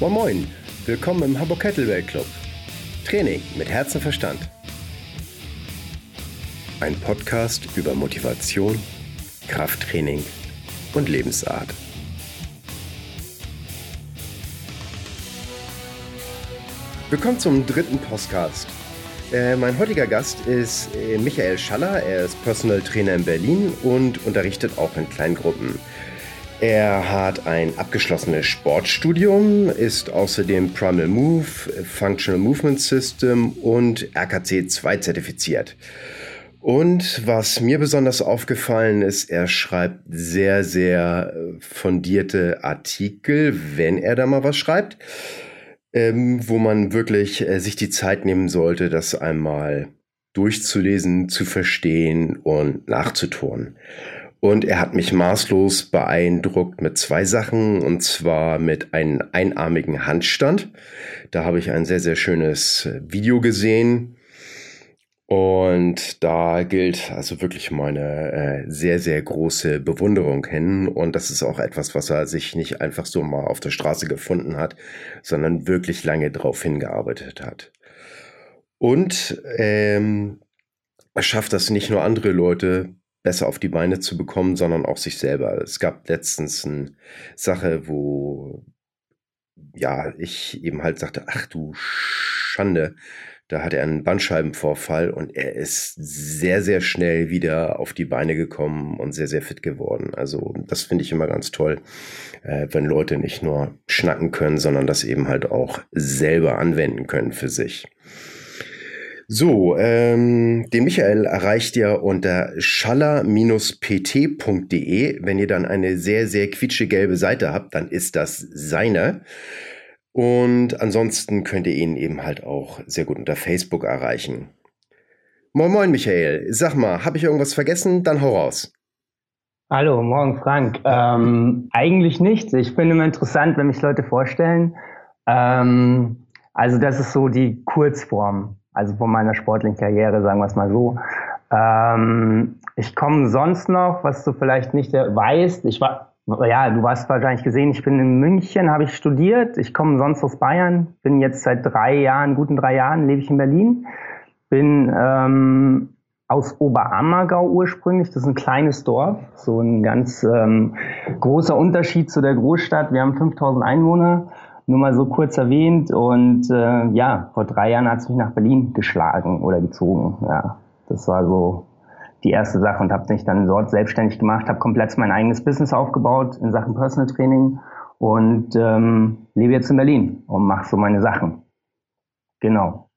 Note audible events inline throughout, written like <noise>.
Moin Moin, willkommen im Hamburg Kettlebell Club. Training mit Herz und Verstand. Ein Podcast über Motivation, Krafttraining und Lebensart. Willkommen zum dritten Podcast. Äh, mein heutiger Gast ist äh, Michael Schaller. Er ist Personal Trainer in Berlin und unterrichtet auch in Kleingruppen. Er hat ein abgeschlossenes Sportstudium, ist außerdem Primal Move, Functional Movement System und RKC 2 zertifiziert. Und was mir besonders aufgefallen ist, er schreibt sehr, sehr fundierte Artikel, wenn er da mal was schreibt, ähm, wo man wirklich äh, sich die Zeit nehmen sollte, das einmal durchzulesen, zu verstehen und nachzuturnen. Und er hat mich maßlos beeindruckt mit zwei Sachen, und zwar mit einem einarmigen Handstand. Da habe ich ein sehr, sehr schönes Video gesehen. Und da gilt also wirklich meine äh, sehr, sehr große Bewunderung hin. Und das ist auch etwas, was er sich nicht einfach so mal auf der Straße gefunden hat, sondern wirklich lange drauf hingearbeitet hat. Und ähm, er schafft das nicht nur andere Leute besser auf die Beine zu bekommen, sondern auch sich selber. Es gab letztens eine Sache, wo ja, ich eben halt sagte, ach du Schande, da hat er einen Bandscheibenvorfall und er ist sehr, sehr schnell wieder auf die Beine gekommen und sehr, sehr fit geworden. Also das finde ich immer ganz toll, äh, wenn Leute nicht nur schnacken können, sondern das eben halt auch selber anwenden können für sich. So, ähm, den Michael erreicht ihr unter schaller-pt.de. Wenn ihr dann eine sehr, sehr quietschegelbe Seite habt, dann ist das seine. Und ansonsten könnt ihr ihn eben halt auch sehr gut unter Facebook erreichen. Moin Moin Michael, sag mal, habe ich irgendwas vergessen? Dann hau raus. Hallo, morgen Frank. Ähm, eigentlich nichts. Ich finde immer interessant, wenn mich Leute vorstellen. Ähm, also das ist so die Kurzform also von meiner sportlichen Karriere, sagen wir es mal so. Ähm, ich komme sonst noch, was du vielleicht nicht weißt, ich war, ja, du hast wahrscheinlich gesehen, ich bin in München, habe ich studiert, ich komme sonst aus Bayern, bin jetzt seit drei Jahren, guten drei Jahren, lebe ich in Berlin, bin ähm, aus Oberammergau ursprünglich, das ist ein kleines Dorf, so ein ganz ähm, großer Unterschied zu der Großstadt, wir haben 5000 Einwohner, nur mal so kurz erwähnt. Und äh, ja, vor drei Jahren hat es mich nach Berlin geschlagen oder gezogen. Ja, das war so die erste Sache und habe mich dann dort selbstständig gemacht, habe komplett mein eigenes Business aufgebaut in Sachen Personal Training und ähm, lebe jetzt in Berlin und mache so meine Sachen. Genau.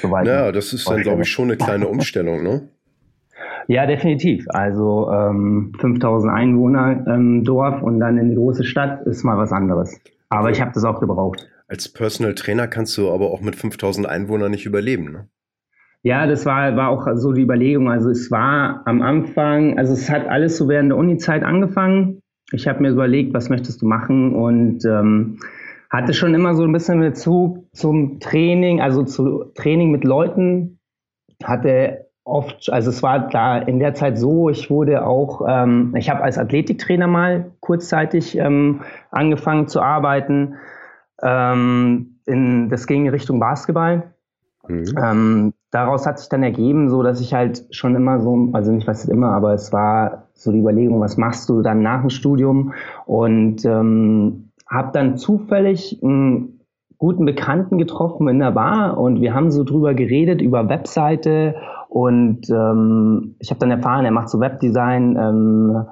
Soweit naja, das ist dann, glaube ich, schon eine kleine <laughs> Umstellung, ne? Ja, definitiv. Also ähm, 5000 Einwohner ähm, Dorf und dann in eine große Stadt ist mal was anderes. Aber ich habe das auch gebraucht. Als Personal Trainer kannst du aber auch mit 5000 Einwohnern nicht überleben, ne? Ja, das war, war auch so die Überlegung. Also es war am Anfang, also es hat alles so während der Uni-Zeit angefangen. Ich habe mir überlegt, was möchtest du machen und ähm, hatte schon immer so ein bisschen Bezug zum Training, also zu Training mit Leuten. Hatte oft, also es war da in der Zeit so, ich wurde auch, ähm, ich habe als Athletiktrainer mal kurzzeitig ähm, angefangen zu arbeiten. Ähm, in, das ging in Richtung Basketball. Mhm. Ähm, daraus hat sich dann ergeben, so dass ich halt schon immer so, also nicht was immer, aber es war so die Überlegung, was machst du dann nach dem Studium? Und ähm, habe dann zufällig einen guten Bekannten getroffen in der Bar und wir haben so drüber geredet über Webseite und ähm, ich habe dann erfahren, er macht so Webdesign, ähm,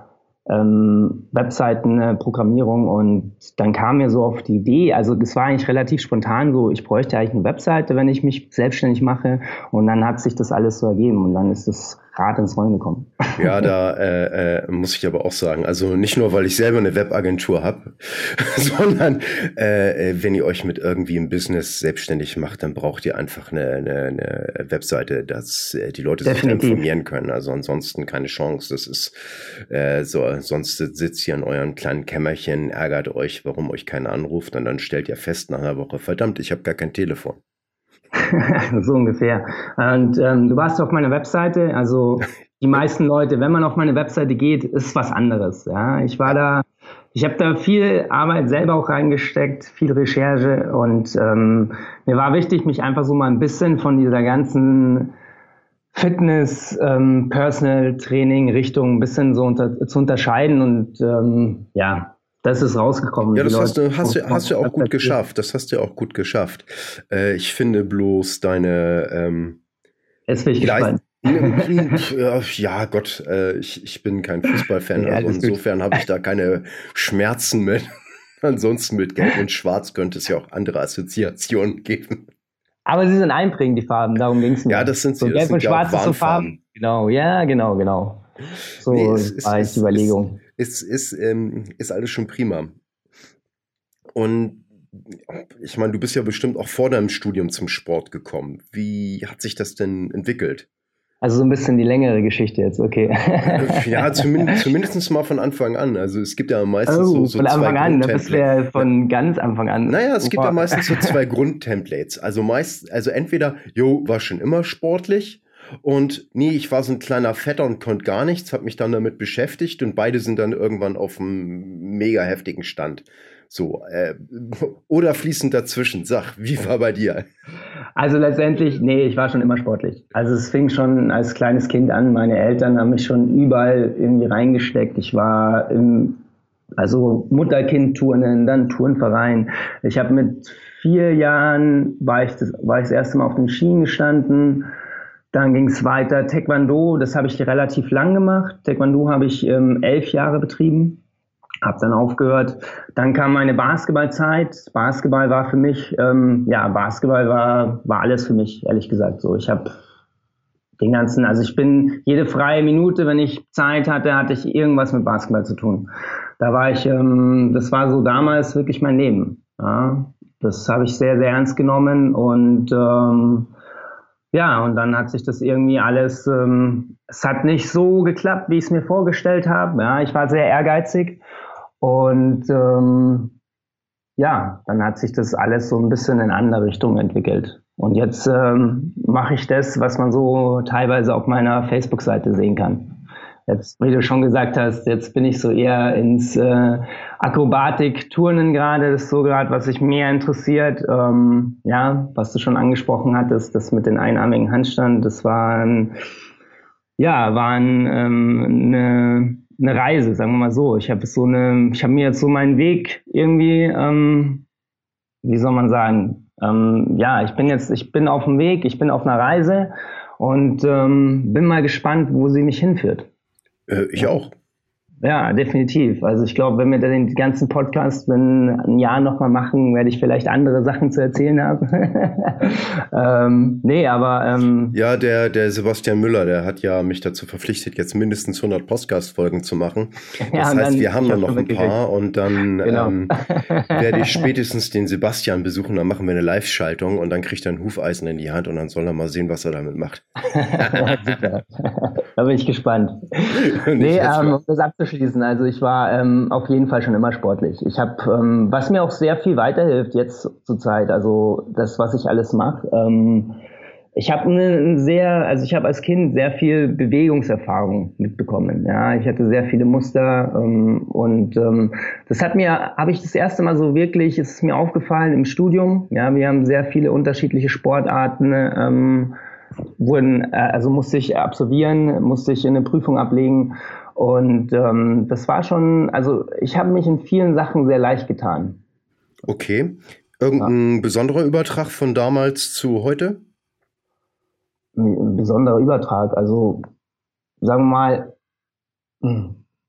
ähm, Webseiten, äh, Programmierung. Und dann kam mir so auf die Idee, also es war eigentlich relativ spontan so, ich bräuchte eigentlich eine Webseite, wenn ich mich selbstständig mache. Und dann hat sich das alles so ergeben. Und dann ist das Rad ins Rollen gekommen. Ja, <laughs> da äh, äh, muss ich aber auch sagen, also nicht nur, weil ich selber eine Webagentur habe, <laughs> sondern äh, wenn ihr euch mit irgendwie im Business selbstständig macht, dann braucht ihr einfach eine, eine, eine Webseite, dass äh, die Leute Definitiv. sich informieren können. Also ansonsten keine Chance. Das ist äh, so, sonst sitzt ihr in eurem kleinen Kämmerchen, ärgert euch, warum euch keiner anruft und dann stellt ihr fest nach einer Woche, verdammt, ich habe gar kein Telefon. <laughs> so ungefähr. Und ähm, du warst auf meiner Webseite, also die meisten Leute, wenn man auf meine Webseite geht, ist was anderes. Ja, ich war da, ich habe da viel Arbeit selber auch reingesteckt, viel Recherche und ähm, mir war wichtig, mich einfach so mal ein bisschen von dieser ganzen Fitness, ähm, Personal Training Richtung ein bisschen so unter, zu unterscheiden und ähm, ja, das ist rausgekommen. Ja, das hast du, hast, du, hast du auch gut geschafft. Das hast du auch gut geschafft. Äh, ich finde bloß deine ähm, Jetzt bin ich gespannt. ja, Gott, äh, ich, ich bin kein Fußballfan, ja, also insofern habe ich da keine Schmerzen mit. <laughs> Ansonsten mit Gelb und Schwarz könnte es ja auch andere Assoziationen geben. Aber sie sind einprägend, die Farben, darum ging es mir. Ja, das sind sie. So, Gelb und Schwarz ist so Farben. Genau, ja, genau, genau. So nee, es, war es, die Überlegung. Ist, ist, ähm, ist alles schon prima. Und ich meine, du bist ja bestimmt auch vor deinem Studium zum Sport gekommen. Wie hat sich das denn entwickelt? Also so ein bisschen die längere Geschichte jetzt, okay. <laughs> ja, zumindest, <laughs> zumindest mal von Anfang an. Also es gibt ja meistens oh, so, so von Anfang an, das wäre von ganz Anfang an. Naja, es gibt ja meistens so zwei <laughs> Grundtemplates. Also meist, also entweder, jo, war schon immer sportlich und nee, ich war so ein kleiner Fetter und konnte gar nichts, habe mich dann damit beschäftigt und beide sind dann irgendwann auf einem mega heftigen Stand. So, äh, <laughs> oder fließend dazwischen. Sag, wie war bei dir? Also letztendlich, nee, ich war schon immer sportlich. Also es fing schon als kleines Kind an. Meine Eltern haben mich schon überall irgendwie reingesteckt. Ich war im, also Mutter-Kind-Turnen, dann Turnverein. Ich habe mit vier Jahren, war ich, das, war ich das erste Mal auf den Schienen gestanden. Dann ging es weiter. Taekwondo, das habe ich relativ lang gemacht. Taekwondo habe ich ähm, elf Jahre betrieben habe dann aufgehört. Dann kam meine Basketballzeit. Basketball war für mich, ähm, ja, Basketball war, war alles für mich, ehrlich gesagt. So, ich habe den ganzen, also ich bin jede freie Minute, wenn ich Zeit hatte, hatte ich irgendwas mit Basketball zu tun. Da war ich, ähm, das war so damals wirklich mein Leben. Ja, das habe ich sehr, sehr ernst genommen und ähm, ja, und dann hat sich das irgendwie alles, ähm, es hat nicht so geklappt, wie ich es mir vorgestellt habe. Ja, ich war sehr ehrgeizig und ähm, ja, dann hat sich das alles so ein bisschen in andere Richtung entwickelt. Und jetzt ähm, mache ich das, was man so teilweise auf meiner Facebook-Seite sehen kann. Jetzt, wie du schon gesagt hast, jetzt bin ich so eher ins äh, Akrobatik-Turnen gerade. Das ist so gerade, was mich mehr interessiert. Ähm, ja, was du schon angesprochen hattest, das mit den einarmigen Handstand, das war ein, ja, war ein, ähm, eine eine Reise, sagen wir mal so. Ich habe so eine, ich habe mir jetzt so meinen Weg irgendwie, ähm, wie soll man sagen, ähm, ja, ich bin jetzt, ich bin auf dem Weg, ich bin auf einer Reise und ähm, bin mal gespannt, wo sie mich hinführt. Äh, ich auch. Ja, definitiv. Also ich glaube, wenn wir den ganzen Podcast in ein Jahr nochmal machen, werde ich vielleicht andere Sachen zu erzählen haben. <laughs> ähm, nee, aber... Ähm, ja, der, der Sebastian Müller, der hat ja mich dazu verpflichtet, jetzt mindestens 100 Podcast-Folgen zu machen. <laughs> Das ja, heißt, dann, wir haben dann noch ein paar und dann genau. ähm, <laughs> werde ich spätestens den Sebastian besuchen, dann machen wir eine Live-Schaltung und dann kriegt er ein Hufeisen in die Hand und dann soll er mal sehen, was er damit macht. Super. Da bin ich gespannt. <laughs> nee, ähm, um das abzuschließen, also ich war ähm, auf jeden Fall schon immer sportlich. Ich habe, ähm, was mir auch sehr viel weiterhilft jetzt zur Zeit, also das, was ich alles mache. Ähm, ich habe eine sehr, also ich habe als Kind sehr viel Bewegungserfahrung mitbekommen. Ja, ich hatte sehr viele Muster ähm, und ähm, das hat mir, habe ich das erste Mal so wirklich, ist mir aufgefallen im Studium. Ja, wir haben sehr viele unterschiedliche Sportarten. Ähm, wurden, äh, also musste ich absolvieren, musste ich eine Prüfung ablegen. Und ähm, das war schon, also ich habe mich in vielen Sachen sehr leicht getan. Okay. Irgendein ja. besonderer Übertrag von damals zu heute? Ein besonderer Übertrag, also sagen wir mal,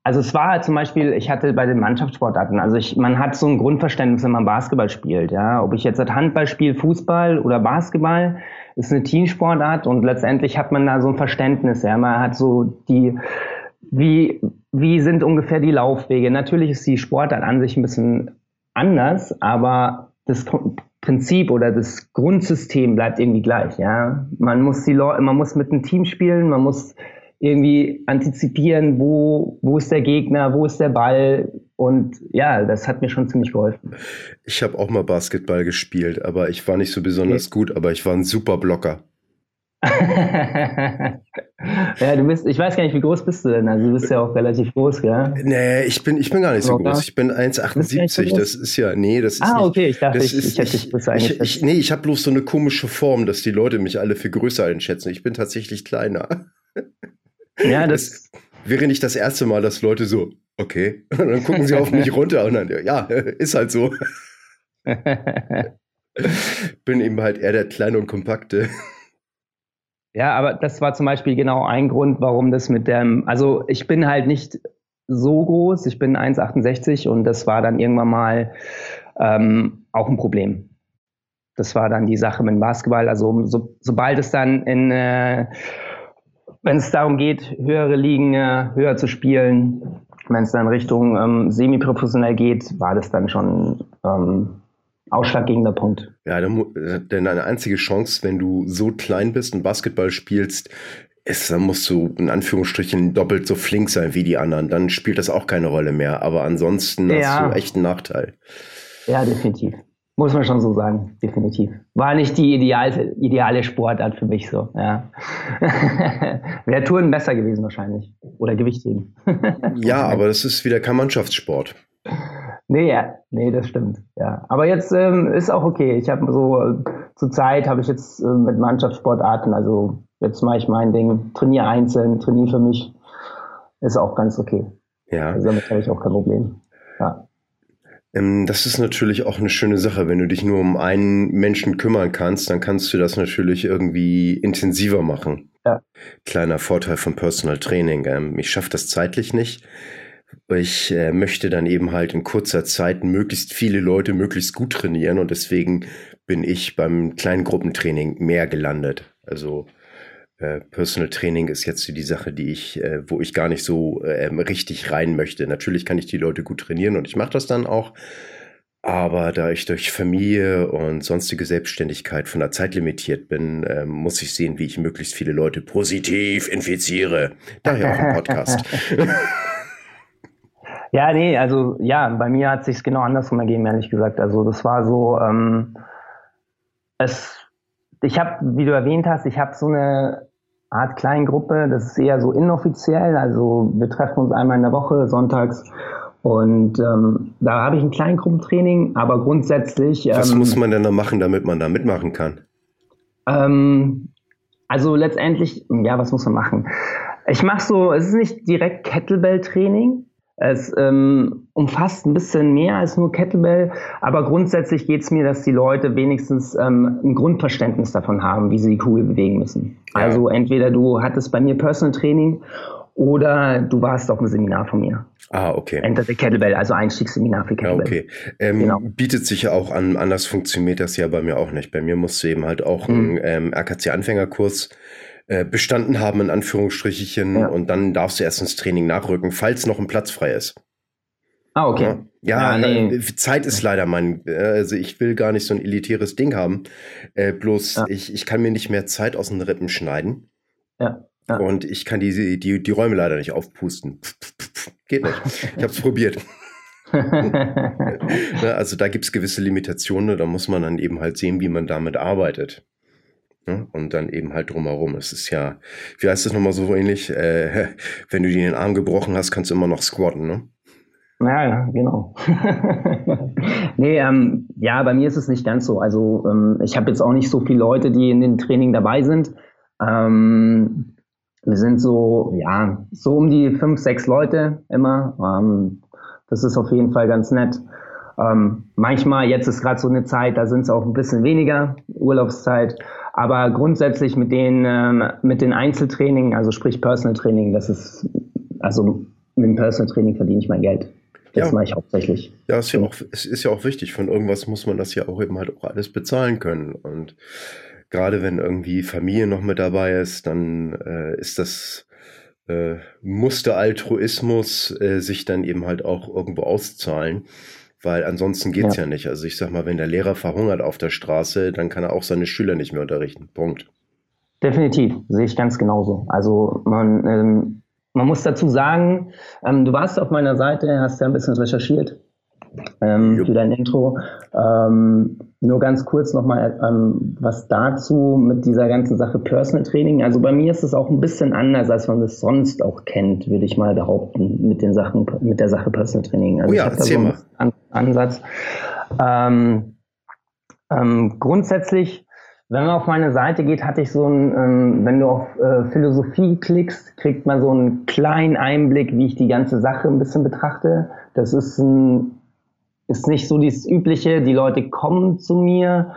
also es war halt zum Beispiel, ich hatte bei den Mannschaftssportarten, also ich, man hat so ein Grundverständnis, wenn man Basketball spielt, ja. Ob ich jetzt Handball spiele, Fußball oder Basketball, ist eine Teamsportart und letztendlich hat man da so ein Verständnis, ja. Man hat so die, wie, wie sind ungefähr die Laufwege? Natürlich ist die Sportart an sich ein bisschen anders, aber das Prinzip oder das Grundsystem bleibt irgendwie gleich, ja. Man muss die man muss mit einem Team spielen, man muss irgendwie antizipieren, wo, wo ist der Gegner, wo ist der Ball. Und ja, das hat mir schon ziemlich geholfen. Ich habe auch mal Basketball gespielt, aber ich war nicht so besonders okay. gut, aber ich war ein super Blocker. <laughs> ja, du bist, ich weiß gar nicht, wie groß bist du denn? Also du bist ja auch relativ groß, gell? Nee, ich bin, ich bin gar nicht so groß. Ich bin 1,78. So das ist ja, nee, das ist. Ah, nicht, okay, ich dachte, ich, ich, ich hätte dich größer ich, ich, Nee, ich habe bloß so eine komische Form, dass die Leute mich alle für größer einschätzen. Ich bin tatsächlich kleiner. <laughs> Ja, <laughs> das, das wäre nicht das erste Mal, dass Leute so, okay, <laughs> und dann gucken sie auf mich runter und dann, ja, <laughs> ist halt so. bin eben halt eher der Kleine und Kompakte. Ja, aber das war zum Beispiel genau ein Grund, warum das mit dem, also ich bin halt nicht so groß, ich bin 1,68 und das war dann irgendwann mal ähm, auch ein Problem. Das war dann die Sache mit dem Basketball. Also so, sobald es dann in, äh, wenn es darum geht, höhere Ligen äh, höher zu spielen, wenn es dann Richtung ähm, semi-professionell geht, war das dann schon ähm, ausschlaggebender Punkt. Ja, denn eine einzige Chance, wenn du so klein bist und Basketball spielst, ist, dann musst du in Anführungsstrichen doppelt so flink sein wie die anderen. Dann spielt das auch keine Rolle mehr. Aber ansonsten ja. hast du echt einen Nachteil. Ja, definitiv. Muss man schon so sagen, definitiv. War nicht die ideale, ideale Sportart für mich so, ja. <laughs> Wäre Touren besser gewesen wahrscheinlich. Oder Gewichtheben. <laughs> ja, aber das ist wieder kein Mannschaftssport. Nee, ja, nee, das stimmt. Ja, aber jetzt ähm, ist auch okay. Ich habe so äh, zur Zeit habe ich jetzt äh, mit Mannschaftssportarten, also jetzt mache ich mein Ding, trainiere einzeln, trainiere für mich, ist auch ganz okay. Ja. Also damit habe ich auch kein Problem. Ähm, das ist natürlich auch eine schöne Sache. Wenn du dich nur um einen Menschen kümmern kannst, dann kannst du das natürlich irgendwie intensiver machen. Ja. Kleiner Vorteil von Personal Training. Ähm, ich schaffe das zeitlich nicht. Ich äh, möchte dann eben halt in kurzer Zeit möglichst viele Leute möglichst gut trainieren und deswegen bin ich beim kleinen Gruppentraining mehr gelandet. Also Personal Training ist jetzt die Sache, die ich, äh, wo ich gar nicht so äh, richtig rein möchte. Natürlich kann ich die Leute gut trainieren und ich mache das dann auch. Aber da ich durch Familie und sonstige Selbstständigkeit von der Zeit limitiert bin, äh, muss ich sehen, wie ich möglichst viele Leute positiv infiziere. Daher auch ein Podcast. <laughs> Ja, nee, also ja, bei mir hat sich genau andersrum ergeben, ehrlich gesagt. Also das war so, ähm, es, ich habe, wie du erwähnt hast, ich habe so eine Art Kleingruppe, das ist eher so inoffiziell. Also wir treffen uns einmal in der Woche, sonntags. Und ähm, da habe ich ein Kleingruppentraining, aber grundsätzlich. Was ähm, muss man denn da machen, damit man da mitmachen kann? Ähm, also letztendlich, ja, was muss man machen? Ich mache so, es ist nicht direkt Kettlebell-Training, es ähm, umfasst ein bisschen mehr als nur Kettlebell, aber grundsätzlich geht es mir, dass die Leute wenigstens ähm, ein Grundverständnis davon haben, wie sie die Kugel bewegen müssen. Ja. Also entweder du hattest bei mir Personal Training oder du warst auf einem Seminar von mir. Ah, okay. Enter the Kettlebell, also Einstiegsseminar für Kettlebell. Okay. Ähm, genau. Bietet sich ja auch an, anders funktioniert das ja bei mir auch nicht. Bei mir musst du eben halt auch mhm. einen ähm, RKC-Anfängerkurs äh, bestanden haben, in Anführungsstrichen, ja. und dann darfst du erst ins Training nachrücken, falls noch ein Platz frei ist. Ah, okay. Ja, ja nee. Äh, Zeit ist leider mein, äh, also ich will gar nicht so ein elitäres Ding haben. Äh, bloß ja. ich, ich kann mir nicht mehr Zeit aus den Rippen schneiden. Ja. ja. Und ich kann die, die, die Räume leider nicht aufpusten. Geht nicht. Ich habe es probiert. <laughs> Ne, also da gibt es gewisse Limitationen, da muss man dann eben halt sehen, wie man damit arbeitet. Ne? Und dann eben halt drumherum. Es ist ja, wie heißt das nochmal so ähnlich? Äh, <laughs> wenn du dir den Arm gebrochen hast, kannst du immer noch squatten, ne? Ja, genau. <laughs> nee, ähm, ja, bei mir ist es nicht ganz so. Also ähm, ich habe jetzt auch nicht so viele Leute, die in den Training dabei sind. Ähm, wir sind so, ja, so um die fünf, sechs Leute immer. Ähm, das ist auf jeden Fall ganz nett. Ähm, manchmal, jetzt ist gerade so eine Zeit, da sind es auch ein bisschen weniger, Urlaubszeit. Aber grundsätzlich mit den, ähm, mit den Einzeltraining, also sprich Personal Training, das ist, also mit dem Personal Training verdiene ich mein Geld. Das ja. mache ich hauptsächlich. Ja, ist ja auch, es ist ja auch wichtig. Von irgendwas muss man das ja auch eben halt auch alles bezahlen können. Und gerade wenn irgendwie Familie noch mit dabei ist, dann äh, ist das äh, musste Altruismus äh, sich dann eben halt auch irgendwo auszahlen weil ansonsten geht's ja. ja nicht. Also ich sag mal, wenn der Lehrer verhungert auf der Straße, dann kann er auch seine Schüler nicht mehr unterrichten. Punkt. Definitiv, sehe ich ganz genauso. Also man, ähm, man muss dazu sagen, ähm, du warst auf meiner Seite, hast ja ein bisschen recherchiert. ähm, für dein Intro. Ähm, nur ganz kurz nochmal ähm, was dazu mit dieser ganzen Sache Personal Training. Also bei mir ist es auch ein bisschen anders, als man es sonst auch kennt, würde ich mal behaupten, mit den Sachen, mit der Sache Personal Training. Also oh ja, ich habe da so einen An Ansatz. Ähm, ähm, grundsätzlich wenn man auf meine Seite geht, hatte ich so ein, ähm, wenn du auf äh, Philosophie klickst, kriegt man so einen kleinen Einblick, wie ich die ganze Sache ein bisschen betrachte. Das ist ein, ist nicht so dieses übliche, die Leute kommen zu mir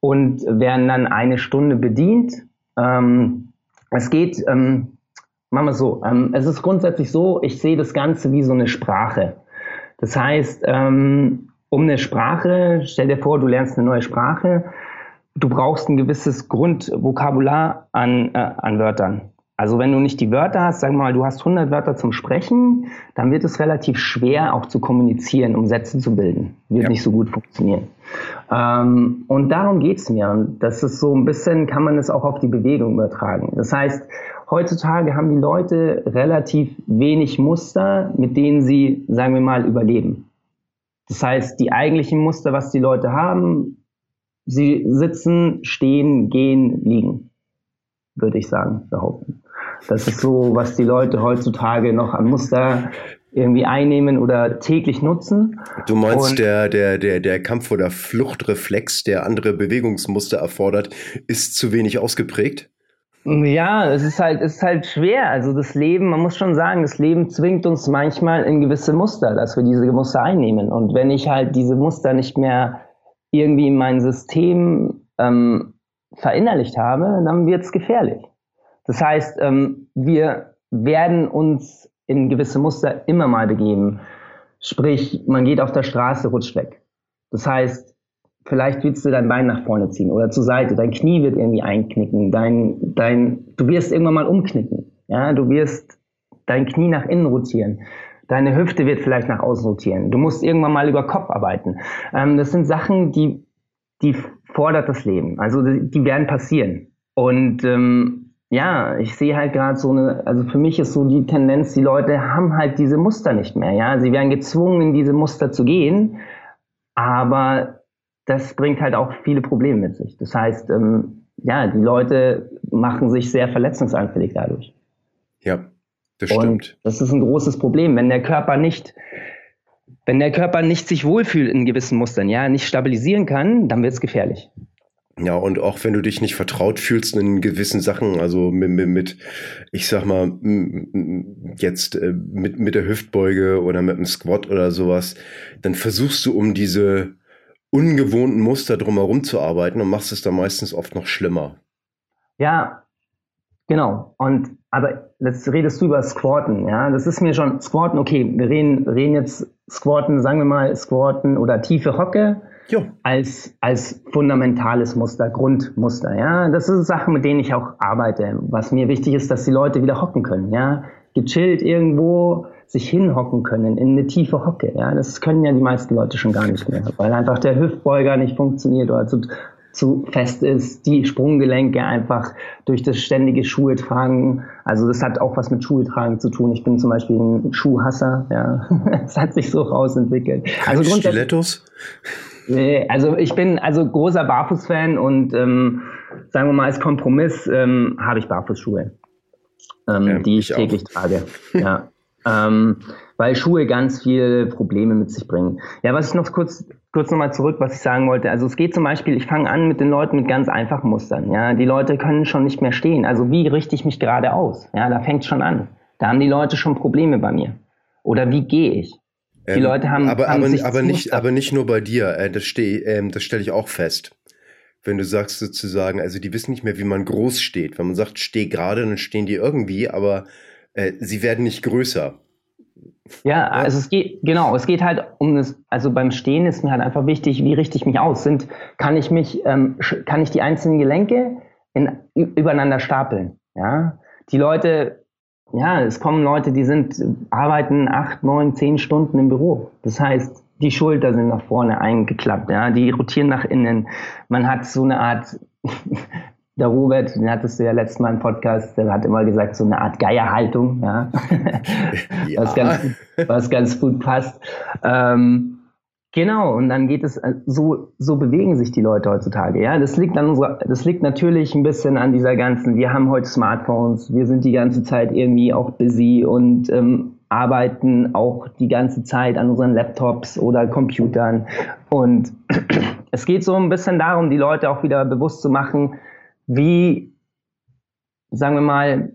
und werden dann eine Stunde bedient. Ähm, es geht, ähm, machen wir es so, ähm, es ist grundsätzlich so, ich sehe das Ganze wie so eine Sprache. Das heißt, ähm, um eine Sprache, stell dir vor, du lernst eine neue Sprache, du brauchst ein gewisses Grundvokabular an, äh, an Wörtern. Also wenn du nicht die Wörter hast, sag mal, du hast 100 Wörter zum Sprechen, dann wird es relativ schwer auch zu kommunizieren, um Sätze zu bilden. Wird ja. nicht so gut funktionieren. Ähm, und darum geht's mir. Und das ist so ein bisschen, kann man es auch auf die Bewegung übertragen. Das heißt, heutzutage haben die Leute relativ wenig Muster, mit denen sie, sagen wir mal, überleben. Das heißt, die eigentlichen Muster, was die Leute haben, Sie sitzen, stehen, gehen, liegen, würde ich sagen, behaupten. Das ist so, was die Leute heutzutage noch an Muster irgendwie einnehmen oder täglich nutzen. Du meinst, Und der, der, der, der Kampf- oder Fluchtreflex, der andere Bewegungsmuster erfordert, ist zu wenig ausgeprägt? Ja, es ist halt, es ist halt schwer. Also das Leben, man muss schon sagen, das Leben zwingt uns manchmal in gewisse Muster, dass wir diese Muster einnehmen. Und wenn ich halt diese Muster nicht mehr irgendwie in mein System ähm, verinnerlicht habe, dann wird es gefährlich. Das heißt, ähm, wir werden uns in gewisse Muster immer mal begeben. Sprich, man geht auf der Straße, rutscht weg. Das heißt, vielleicht willst du dein Bein nach vorne ziehen oder zur Seite, dein Knie wird irgendwie einknicken, dein, dein, du wirst irgendwann mal umknicken. Ja, du wirst dein Knie nach innen rotieren. Deine Hüfte wird vielleicht nach außen rotieren. Du musst irgendwann mal über Kopf arbeiten. Ähm, das sind Sachen, die, die fordert das Leben. Also die, werden passieren. Und ähm, ja, ich sehe halt gerade so eine, also für mich ist so die Tendenz, die Leute haben halt diese Muster nicht mehr. Ja, sie werden gezwungen, in diese Muster zu gehen, aber das bringt halt auch viele Probleme mit sich. Das heißt, ähm, ja, die Leute machen sich sehr verletzungsanfällig dadurch. Ja, das stimmt. Und das ist ein großes Problem, wenn der Körper nicht, wenn der Körper nicht sich wohlfühlt in gewissen Mustern, ja, nicht stabilisieren kann, dann wird es gefährlich. Ja, und auch wenn du dich nicht vertraut fühlst in gewissen Sachen, also mit, mit, mit ich sag mal, jetzt äh, mit, mit der Hüftbeuge oder mit dem Squat oder sowas, dann versuchst du um diese ungewohnten Muster drumherum zu arbeiten und machst es dann meistens oft noch schlimmer. Ja, genau. Und aber jetzt redest du über Squatten, ja. Das ist mir schon Squatten, okay, wir reden, reden jetzt Squatten, sagen wir mal Squatten oder tiefe Hocke jo. als, als fundamentales Muster, Grundmuster, ja. Das ist Sachen, mit denen ich auch arbeite. Was mir wichtig ist, dass die Leute wieder hocken können, ja. Gechillt irgendwo sich hinhocken können in eine tiefe Hocke, ja. Das können ja die meisten Leute schon gar nicht mehr, weil einfach der Hüftbeuger nicht funktioniert oder zu, zu fest ist, die Sprunggelenke einfach durch das ständige Schuhe tragen. Also das hat auch was mit Schuhe tragen zu tun. Ich bin zum Beispiel ein Schuhhasser, ja. <laughs> Es hat sich so rausentwickelt. Also Stilettos? Also ich bin also großer Barfußfan und ähm, sagen wir mal als Kompromiss ähm, habe ich Barfußschuhe, ähm, ja, die ich, ich täglich auch. trage. <laughs> Ja. ähm, weil Schuhe ganz viele Probleme mit sich bringen. Ja, was ich noch kurz kurz nochmal zurück, was ich sagen wollte. Also es geht zum Beispiel, ich fange an mit den Leuten mit ganz einfachen Mustern. Ja, die Leute können schon nicht mehr stehen. Also wie richte ich mich gerade aus? Ja, da fängt schon an. Da haben die Leute schon Probleme bei mir. Oder wie gehe ich? Die ähm, Leute haben, aber, haben aber, aber nicht, aber nicht nur bei dir. Äh, das stehe, ähm, das stelle ich auch fest. Wenn du sagst sozusagen, also die wissen nicht mehr, wie man groß steht. Wenn man sagt, steh gerade, dann stehen die irgendwie, aber äh, sie werden nicht größer. Ja, also es geht, genau, es geht halt um das, also beim Stehen ist mir halt einfach wichtig, wie richte ich mich aus? Sind, kann ich mich, ähm, kann ich die einzelnen Gelenke in, übereinander stapeln? Ja, die Leute, ja, es kommen Leute, die sind, arbeiten acht, neun, zehn Stunden im Büro. Das heißt, die Schulter sind nach vorne eingeklappt, ja, die rotieren nach innen. Man hat so eine Art der Robert, den hattest du ja letztes Mal im Podcast, der hat immer gesagt, so eine Art Geierhaltung, ja. <laughs> <laughs> ja. Was, ganz, was ganz gut passt. Ähm, Genau, und dann geht es, äh, so, so bewegen sich die Leute heutzutage. Ja, das liegt an unserer, das liegt natürlich ein bisschen an dieser ganzen, wir haben heute Smartphones, wir sind die ganze Zeit irgendwie auch busy und ähm, arbeiten auch die ganze Zeit an unseren Laptops oder Computern. Und <clears throat> es geht so ein bisschen darum, die Leute auch wieder bewusst zu machen, wie, sagen wir mal,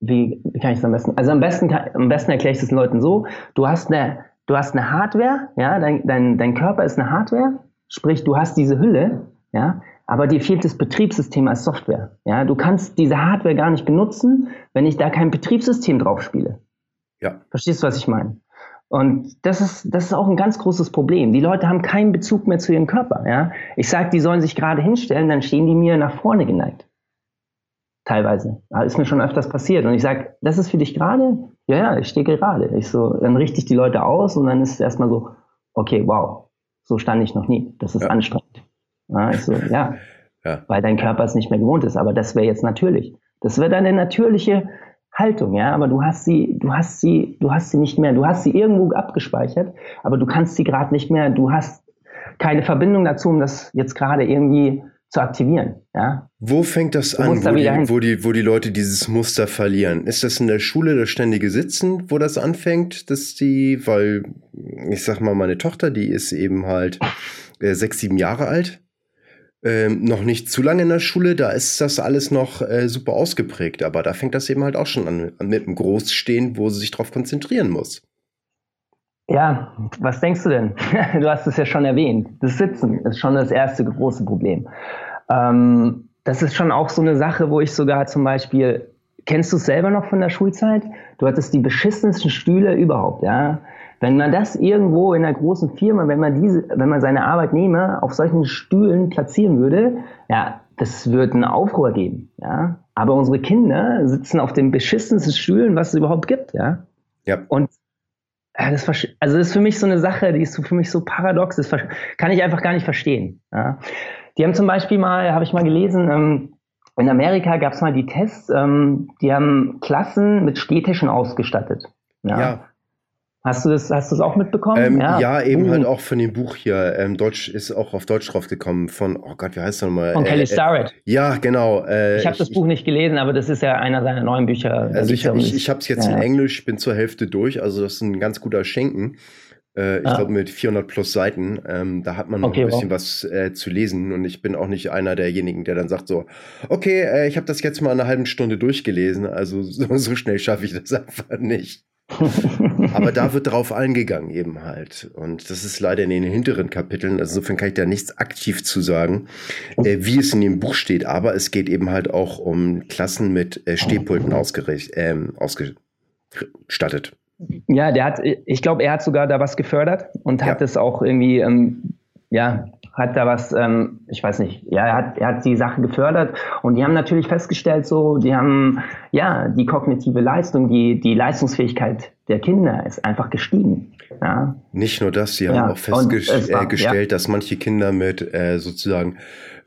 wie, wie kann ich es am besten? Also am besten, am besten erkläre ich es den Leuten so, du hast eine du hast eine Hardware, ja, dein, dein, dein Körper ist eine Hardware, sprich, du hast diese Hülle, ja, aber dir fehlt das Betriebssystem als Software. Ja, du kannst diese Hardware gar nicht benutzen, wenn ich da kein Betriebssystem drauf spiele. Ja. Verstehst du, was ich meine? Und das ist, das ist auch ein ganz großes Problem. Die Leute haben keinen Bezug mehr zu ihrem Körper. Ja? Ich sage, die sollen sich gerade hinstellen, dann stehen die mir nach vorne geneigt teilweise. Das ist mir schon öfters passiert. Und ich sage, das ist für dich gerade? Ja, ja, ich stehe gerade. Ich so, dann richte ich die Leute aus und dann ist es erstmal so, okay, wow, so stand ich noch nie. Das ist ja. anstrengend. Ja, ich so, ja, ja, weil dein Körper es nicht mehr gewohnt ist. Aber das wäre jetzt natürlich. Das wäre deine natürliche Haltung, ja. Aber du hast sie, du hast sie, du hast sie nicht mehr. Du hast sie irgendwo abgespeichert, aber du kannst sie gerade nicht mehr. Du hast keine Verbindung dazu, um das jetzt gerade irgendwie zu aktivieren. Ja? Wo fängt das an, wo die, wo, die, wo die Leute dieses Muster verlieren? Ist das in der Schule das ständige Sitzen, wo das anfängt, dass die, weil ich sag mal, meine Tochter, die ist eben halt äh, sechs, sieben Jahre alt, ähm, noch nicht zu lange in der Schule, da ist das alles noch äh, super ausgeprägt, aber da fängt das eben halt auch schon an, an mit dem Großstehen, wo sie sich darauf konzentrieren muss. Ja, was denkst du denn? <laughs> Du hast es ja schon erwähnt. Das Sitzen ist schon das erste große Problem. Ähm, das ist schon auch so eine Sache, wo ich sogar zum Beispiel, kennst du es selber noch von der Schulzeit? Du hattest die beschissensten Stühle überhaupt, ja. Wenn man das irgendwo in einer großen Firma, wenn man diese, wenn man seine Arbeitnehmer auf solchen Stühlen platzieren würde, ja, das würde einen Aufruhr geben, ja. Aber unsere Kinder sitzen auf den beschissensten Stühlen, was es überhaupt gibt, ja. Ja. Und ja, das, also das ist für mich so eine Sache, die ist für mich so paradox, das kann ich einfach gar nicht verstehen. Ja. Die haben zum Beispiel mal, habe ich mal gelesen, ähm, in Amerika gab es mal die Tests, ähm, die haben Klassen mit Städtischen ausgestattet. Ja. ja. Hast du das, hast du das auch mitbekommen? Ähm, ja. ja. eben uh. halt auch von dem Buch hier. Ähm, Deutsch ist auch auf Deutsch draufgekommen von, oh Gott, wie heißt der nochmal? Von äh, Kelly äh, Starrett. ja, genau. Äh, ich habe das Buch nicht gelesen, aber das ist ja einer seiner neuen Bücher. Also ich, ich, ich habe es jetzt ja. in Englisch, bin zur Hälfte durch, also das ist ein ganz guter Schenken. Äh, ich ah. glaube mit 400 plus Seiten. Ähm, da hat man noch okay, ein bisschen wow. was äh, zu lesen und ich bin auch nicht einer derjenigen, der dann sagt so, okay, äh, ich habe das jetzt mal in einer halben Stunde durchgelesen, also <laughs> so, so schnell schaffe ich das <laughs> einfach nicht. Aber da wird drauf eingegangen eben halt. Und das ist leider in den hinteren Kapiteln. Also insofern kann ich da nichts aktiv zu sagen, äh, wie es in dem Buch steht. Aber es geht eben halt auch um Klassen mit äh, Stehpulten ähm, ausgestattet. Ja, der hat, ich glaube, er hat sogar da was gefördert und hat es auch irgendwie, ähm, ja, hat da was, ähm, ich weiß nicht, ja, er hat, er hat die Sache gefördert und die haben natürlich festgestellt, so, die haben, ja, die kognitive Leistung, die, die Leistungsfähigkeit der Kinder ist einfach gestiegen. Ja. Nicht nur das, sie haben ja, auch festgestellt, ja. dass manche Kinder mit äh, sozusagen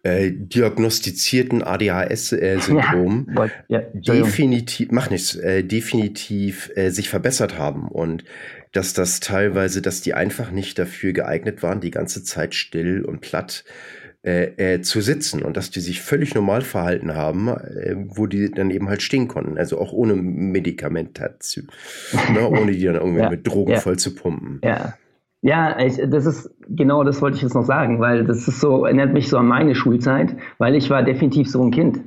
äh, diagnostizierten ADHS-Syndrom äh, <laughs> definitiv, mach nichts, äh, definitiv äh, sich verbessert haben und dass das teilweise, dass die einfach nicht dafür geeignet waren, die ganze Zeit still und platt äh, äh, zu sitzen und dass die sich völlig normal verhalten haben, äh, wo die dann eben halt stehen konnten, also auch ohne Medikamentation, <laughs> ne, ohne die dann irgendwie ja, mit Drogen ja. voll zu pumpen. Ja. Ja, ich, das ist genau das wollte ich jetzt noch sagen, weil das ist so, erinnert mich so an meine Schulzeit, weil ich war definitiv so ein Kind.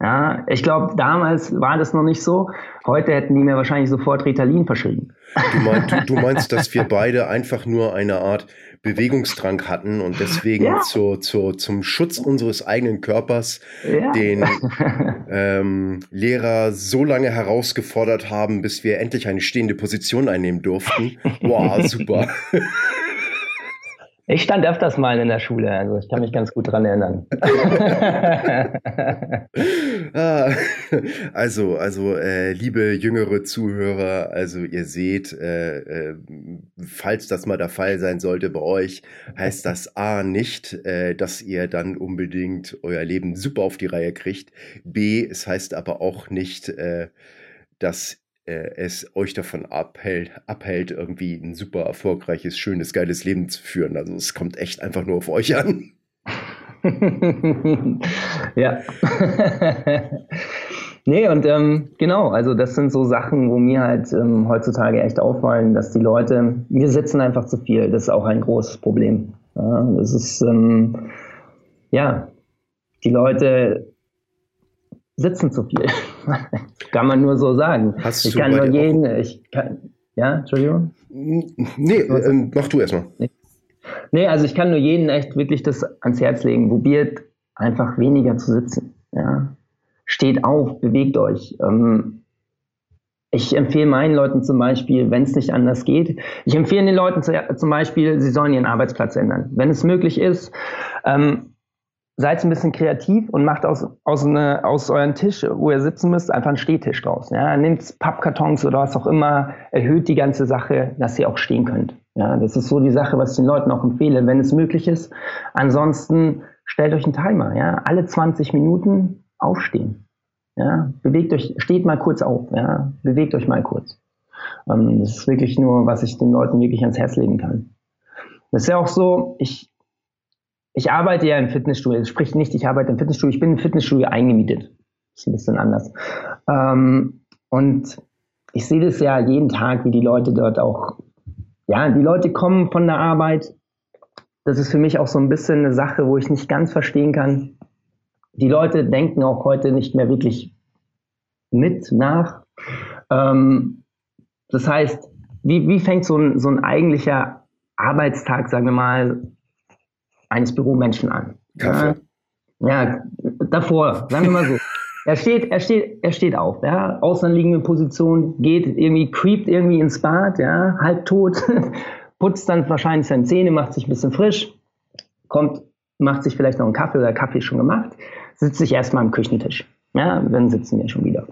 Ja, ich glaube, damals war das noch nicht so. Heute hätten die mir wahrscheinlich sofort Ritalin verschrieben. Du, mein, du, du <laughs> meinst, dass wir beide einfach nur eine Art Bewegungsdrang hatten und deswegen ja. zur, zur, zum Schutz unseres eigenen Körpers ja. den <laughs> ähm, Lehrer so lange herausgefordert haben, bis wir endlich eine stehende Position einnehmen durften. Wow, super. <laughs> Ich stand öfters mal in der Schule, also ich kann mich ganz gut dran erinnern. <laughs> Ah, also, also äh, liebe jüngere Zuhörer, also ihr seht, äh, äh, falls das mal der Fall sein sollte bei euch, heißt das A nicht, äh, dass ihr dann unbedingt euer Leben super auf die Reihe kriegt. B, es heißt aber auch nicht, äh, dass es euch davon abhält, abhält, irgendwie ein super erfolgreiches, schönes, geiles Leben zu führen. Also es kommt echt einfach nur auf euch an. <laughs> ja. <laughs> nee, und ähm, genau, also das sind so Sachen, wo mir halt ähm, heutzutage echt auffallen, dass die Leute, wir sitzen einfach zu viel. Das ist auch ein großes Problem. Ja, das ist, ähm, ja, die Leute sitzen zu viel. <laughs> kann man nur so sagen. Hast ich kann nur jeden, ich kann, ja, Entschuldigung? Nee, ähm, mach du erstmal. Nee. nee, also ich kann nur jeden echt wirklich das ans Herz legen. Probiert einfach weniger zu sitzen. Ja. Steht auf, bewegt euch. Ähm, ich empfehle meinen Leuten zum Beispiel, wenn es nicht anders geht, ich empfehle den Leuten zum Beispiel, sie sollen ihren Arbeitsplatz ändern. Wenn es möglich ist, ähm, seid ein bisschen kreativ und macht aus, aus, eine, aus euren Tisch, wo ihr sitzen müsst, einfach einen Stehtisch draus. Ja? Nehmt Pappkartons oder was auch immer, erhöht die ganze Sache, dass ihr auch stehen könnt. Ja? Das ist so die Sache, was ich den Leuten auch empfehle, wenn es möglich ist. Ansonsten stellt euch einen Timer. Ja? Alle 20 Minuten aufstehen. Ja? Bewegt euch, steht mal kurz auf. Ja? Bewegt euch mal kurz. Ähm, das ist wirklich nur, was ich den Leuten wirklich ans Herz legen kann. Das ist ja auch so, ich, ich arbeite ja im Fitnessstudio, sprich nicht, ich arbeite im Fitnessstudio, ich bin im Fitnessstudio eingemietet. Ist ein bisschen anders. Ähm, und ich sehe das ja jeden Tag, wie die Leute dort auch, ja, die Leute kommen von der Arbeit. Das ist für mich auch so ein bisschen eine Sache, wo ich nicht ganz verstehen kann. Die Leute denken auch heute nicht mehr wirklich mit nach. Ähm, das heißt, wie, wie fängt so ein, so ein eigentlicher Arbeitstag, sagen wir mal, eines Büromenschen an. Kaffee. Ja, davor, sagen wir mal so. <laughs> Er steht, er steht, er steht auf, ja, außenliegende Position, geht irgendwie, creept irgendwie ins Bad, ja, halb tot, <laughs> putzt dann wahrscheinlich seine Zähne, macht sich ein bisschen frisch, kommt, macht sich vielleicht noch einen Kaffee oder Kaffee schon gemacht, sitzt sich erstmal am Küchentisch. Ja, dann sitzen wir schon wieder.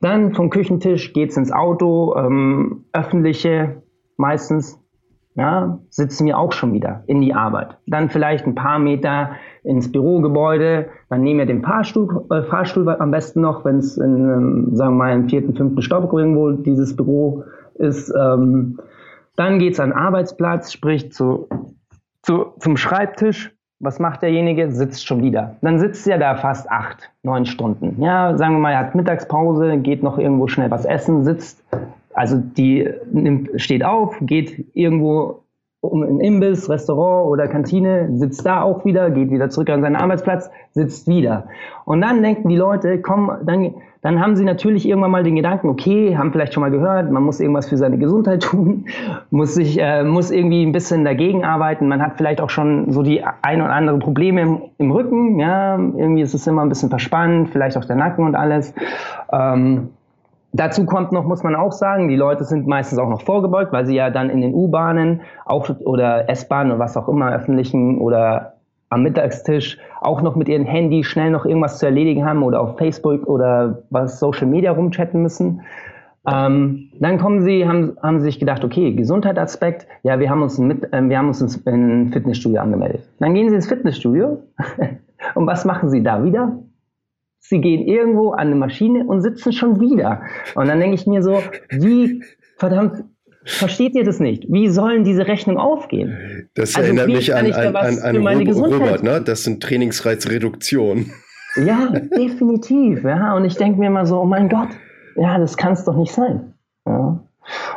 Dann vom Küchentisch geht's ins Auto, ähm, öffentliche meistens, ja, sitzen wir auch schon wieder in die Arbeit. Dann vielleicht ein paar Meter ins Bürogebäude, dann nehmen wir den Fahrstuhl, äh, Fahrstuhl am besten noch, wenn es in, ähm, sagen wir mal, im vierten, fünften Stock irgendwo dieses Büro ist. Ähm, dann geht's an den Arbeitsplatz, sprich zu, zu, zum Schreibtisch. Was macht derjenige? Sitzt schon wieder. Dann sitzt er da fast acht, neun Stunden. Ja, sagen wir mal, er hat Mittagspause, geht noch irgendwo schnell was essen, sitzt also die nimmt, steht auf, geht irgendwo um ein Imbiss, Restaurant oder Kantine, sitzt da auch wieder, geht wieder zurück an seinen Arbeitsplatz, sitzt wieder. Und dann denken die Leute, komm, dann, dann haben sie natürlich irgendwann mal den Gedanken, okay, haben vielleicht schon mal gehört, man muss irgendwas für seine Gesundheit <laughs> tun, muss sich, äh, muss irgendwie ein bisschen dagegen arbeiten. Man hat vielleicht auch schon so die ein oder andere Probleme im, im Rücken, ja, irgendwie ist es immer ein bisschen verspannt, vielleicht auch der Nacken und alles. Ähm, Dazu kommt noch, muss man auch sagen, die Leute sind meistens auch noch vorgebeugt, weil sie ja dann in den U-Bahnen auch oder S-Bahnen oder was auch immer, öffentlichen oder am Mittagstisch auch noch mit ihrem Handy schnell noch irgendwas zu erledigen haben oder auf Facebook oder was Social Media rumchatten müssen. Ähm, dann kommen sie, haben, haben sich gedacht, okay, Gesundheitsaspekt, ja, wir haben uns, mit, äh, wir haben uns ins, in ein Fitnessstudio angemeldet. Dann gehen sie ins Fitnessstudio <laughs> und was machen sie da wieder? Sie gehen irgendwo an eine Maschine und sitzen schon wieder. Und dann denke ich mir so, wie verdammt Versteht ihr das nicht? Wie sollen diese Rechnungen aufgehen? Das also erinnert mich an, an, an, an Robert, ne? Das sind Trainingsreizreduktion. Ja, definitiv. Ja. Und ich denke mir immer so, oh mein Gott, ja, das kann es doch nicht sein. Ja.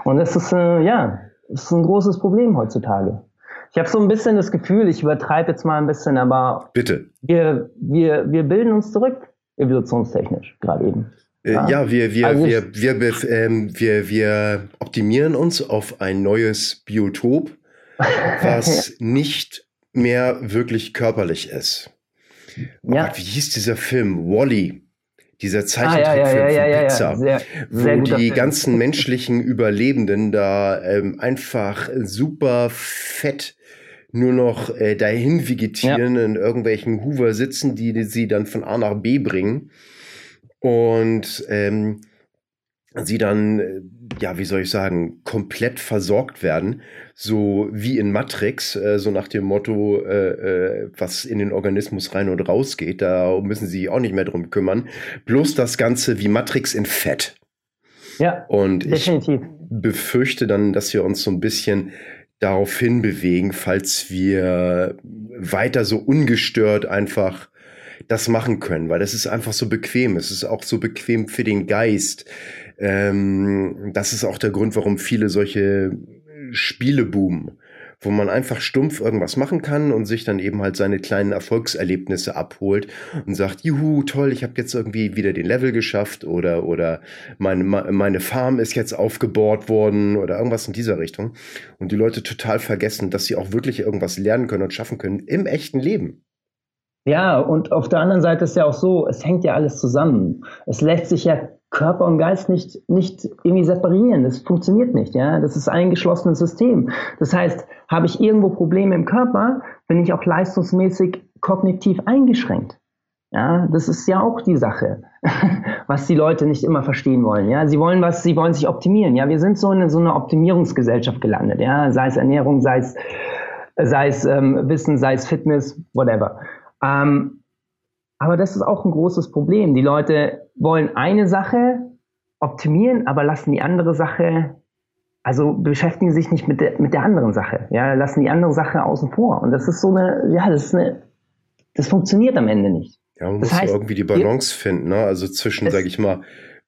Und das ist, äh, ja, das ist ein großes Problem heutzutage. Ich habe so ein bisschen das Gefühl, ich übertreibe jetzt mal ein bisschen, aber Bitte. Wir, wir, wir bilden uns zurück evolutionstechnisch gerade eben. Äh, ja, ja wir, wir, also wir, wir, wir, ähm, wir, wir optimieren uns auf ein neues Biotop, <laughs> was nicht mehr wirklich körperlich ist. Oh ja. Gott, wie hieß dieser Film? Wally. Dieser Zeichentrickfilm ah, ja, ja, von Pixar, sehr, sehr wo die Film. ganzen menschlichen Überlebenden da ähm, einfach super fett nur noch äh, dahin vegetieren, ja. in irgendwelchen Hoover sitzen, die sie dann von A nach B bringen. Und ähm, sie dann, äh, ja, wie soll ich sagen, komplett versorgt werden, so wie in Matrix, äh, so nach dem Motto, äh, äh, was in den Organismus rein und raus geht, da müssen sie auch nicht mehr drum kümmern. Bloß das Ganze wie Matrix in Fett. Ja, und definitiv. ich befürchte dann, dass wir uns so ein bisschen darauf hinbewegen, falls wir weiter so ungestört einfach das machen können, weil das ist einfach so bequem. Es ist auch so bequem für den Geist. Ähm, das ist auch der Grund, warum viele solche Spiele boomen wo man einfach stumpf irgendwas machen kann und sich dann eben halt seine kleinen Erfolgserlebnisse abholt und sagt, juhu, toll, ich habe jetzt irgendwie wieder den Level geschafft oder, oder meine, meine Farm ist jetzt aufgebohrt worden oder irgendwas in dieser Richtung. Und die Leute total vergessen, dass sie auch wirklich irgendwas lernen können und schaffen können im echten Leben. Ja, und auf der anderen Seite ist ja auch so, es hängt ja alles zusammen. Es lässt sich ja Körper und Geist nicht, nicht irgendwie separieren. Das funktioniert nicht, ja. Das ist ein geschlossenes System. Das heißt, habe ich irgendwo Probleme im Körper, bin ich auch leistungsmäßig kognitiv eingeschränkt. Ja, das ist ja auch die Sache, <laughs> was die Leute nicht immer verstehen wollen. Ja, sie wollen was, sie wollen sich optimieren. Ja, wir sind so in so einer Optimierungsgesellschaft gelandet. Ja, sei es Ernährung, sei es, sei es ähm, Wissen, sei es Fitness, whatever. Ähm, aber das ist auch ein großes Problem. Die Leute wollen eine Sache optimieren, aber lassen die andere Sache, also beschäftigen sich nicht mit der, mit der anderen Sache, ja, lassen die andere Sache außen vor. Und das ist so eine, ja, das ist eine, das funktioniert am Ende nicht. Ja, man das muss heißt, irgendwie die Balance finden, ne? Also zwischen, sag ich mal,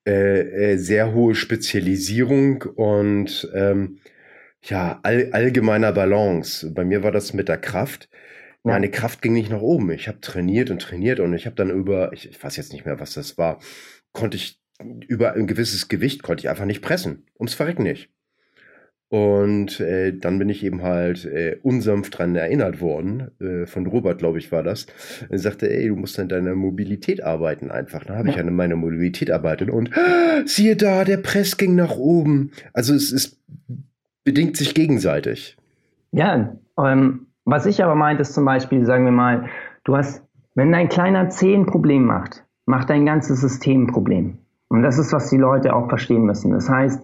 äh, äh, sehr hohe Spezialisierung und ähm, ja, all, allgemeiner Balance. Bei mir war das mit der Kraft. Meine Kraft ging nicht nach oben. Ich habe trainiert und trainiert und ich habe dann über, ich, ich weiß jetzt nicht mehr, was das war, konnte ich über ein gewisses Gewicht konnte ich einfach nicht pressen. Ums Verrecken nicht. Und äh, dann bin ich eben halt äh, unsanft dran erinnert worden, äh, von Robert, glaube ich, war das. Er sagte, ey, du musst an deiner Mobilität arbeiten einfach. Dann habe ja. ich an meiner Mobilität arbeitet und ah, siehe da, der Press ging nach oben. Also es ist bedingt sich gegenseitig. Ja, ähm, was ich aber meinte, ist zum Beispiel, sagen wir mal, du hast, wenn dein kleiner Zeh ein Problem macht, macht dein ganzes System ein Problem. Und das ist, was die Leute auch verstehen müssen. Das heißt,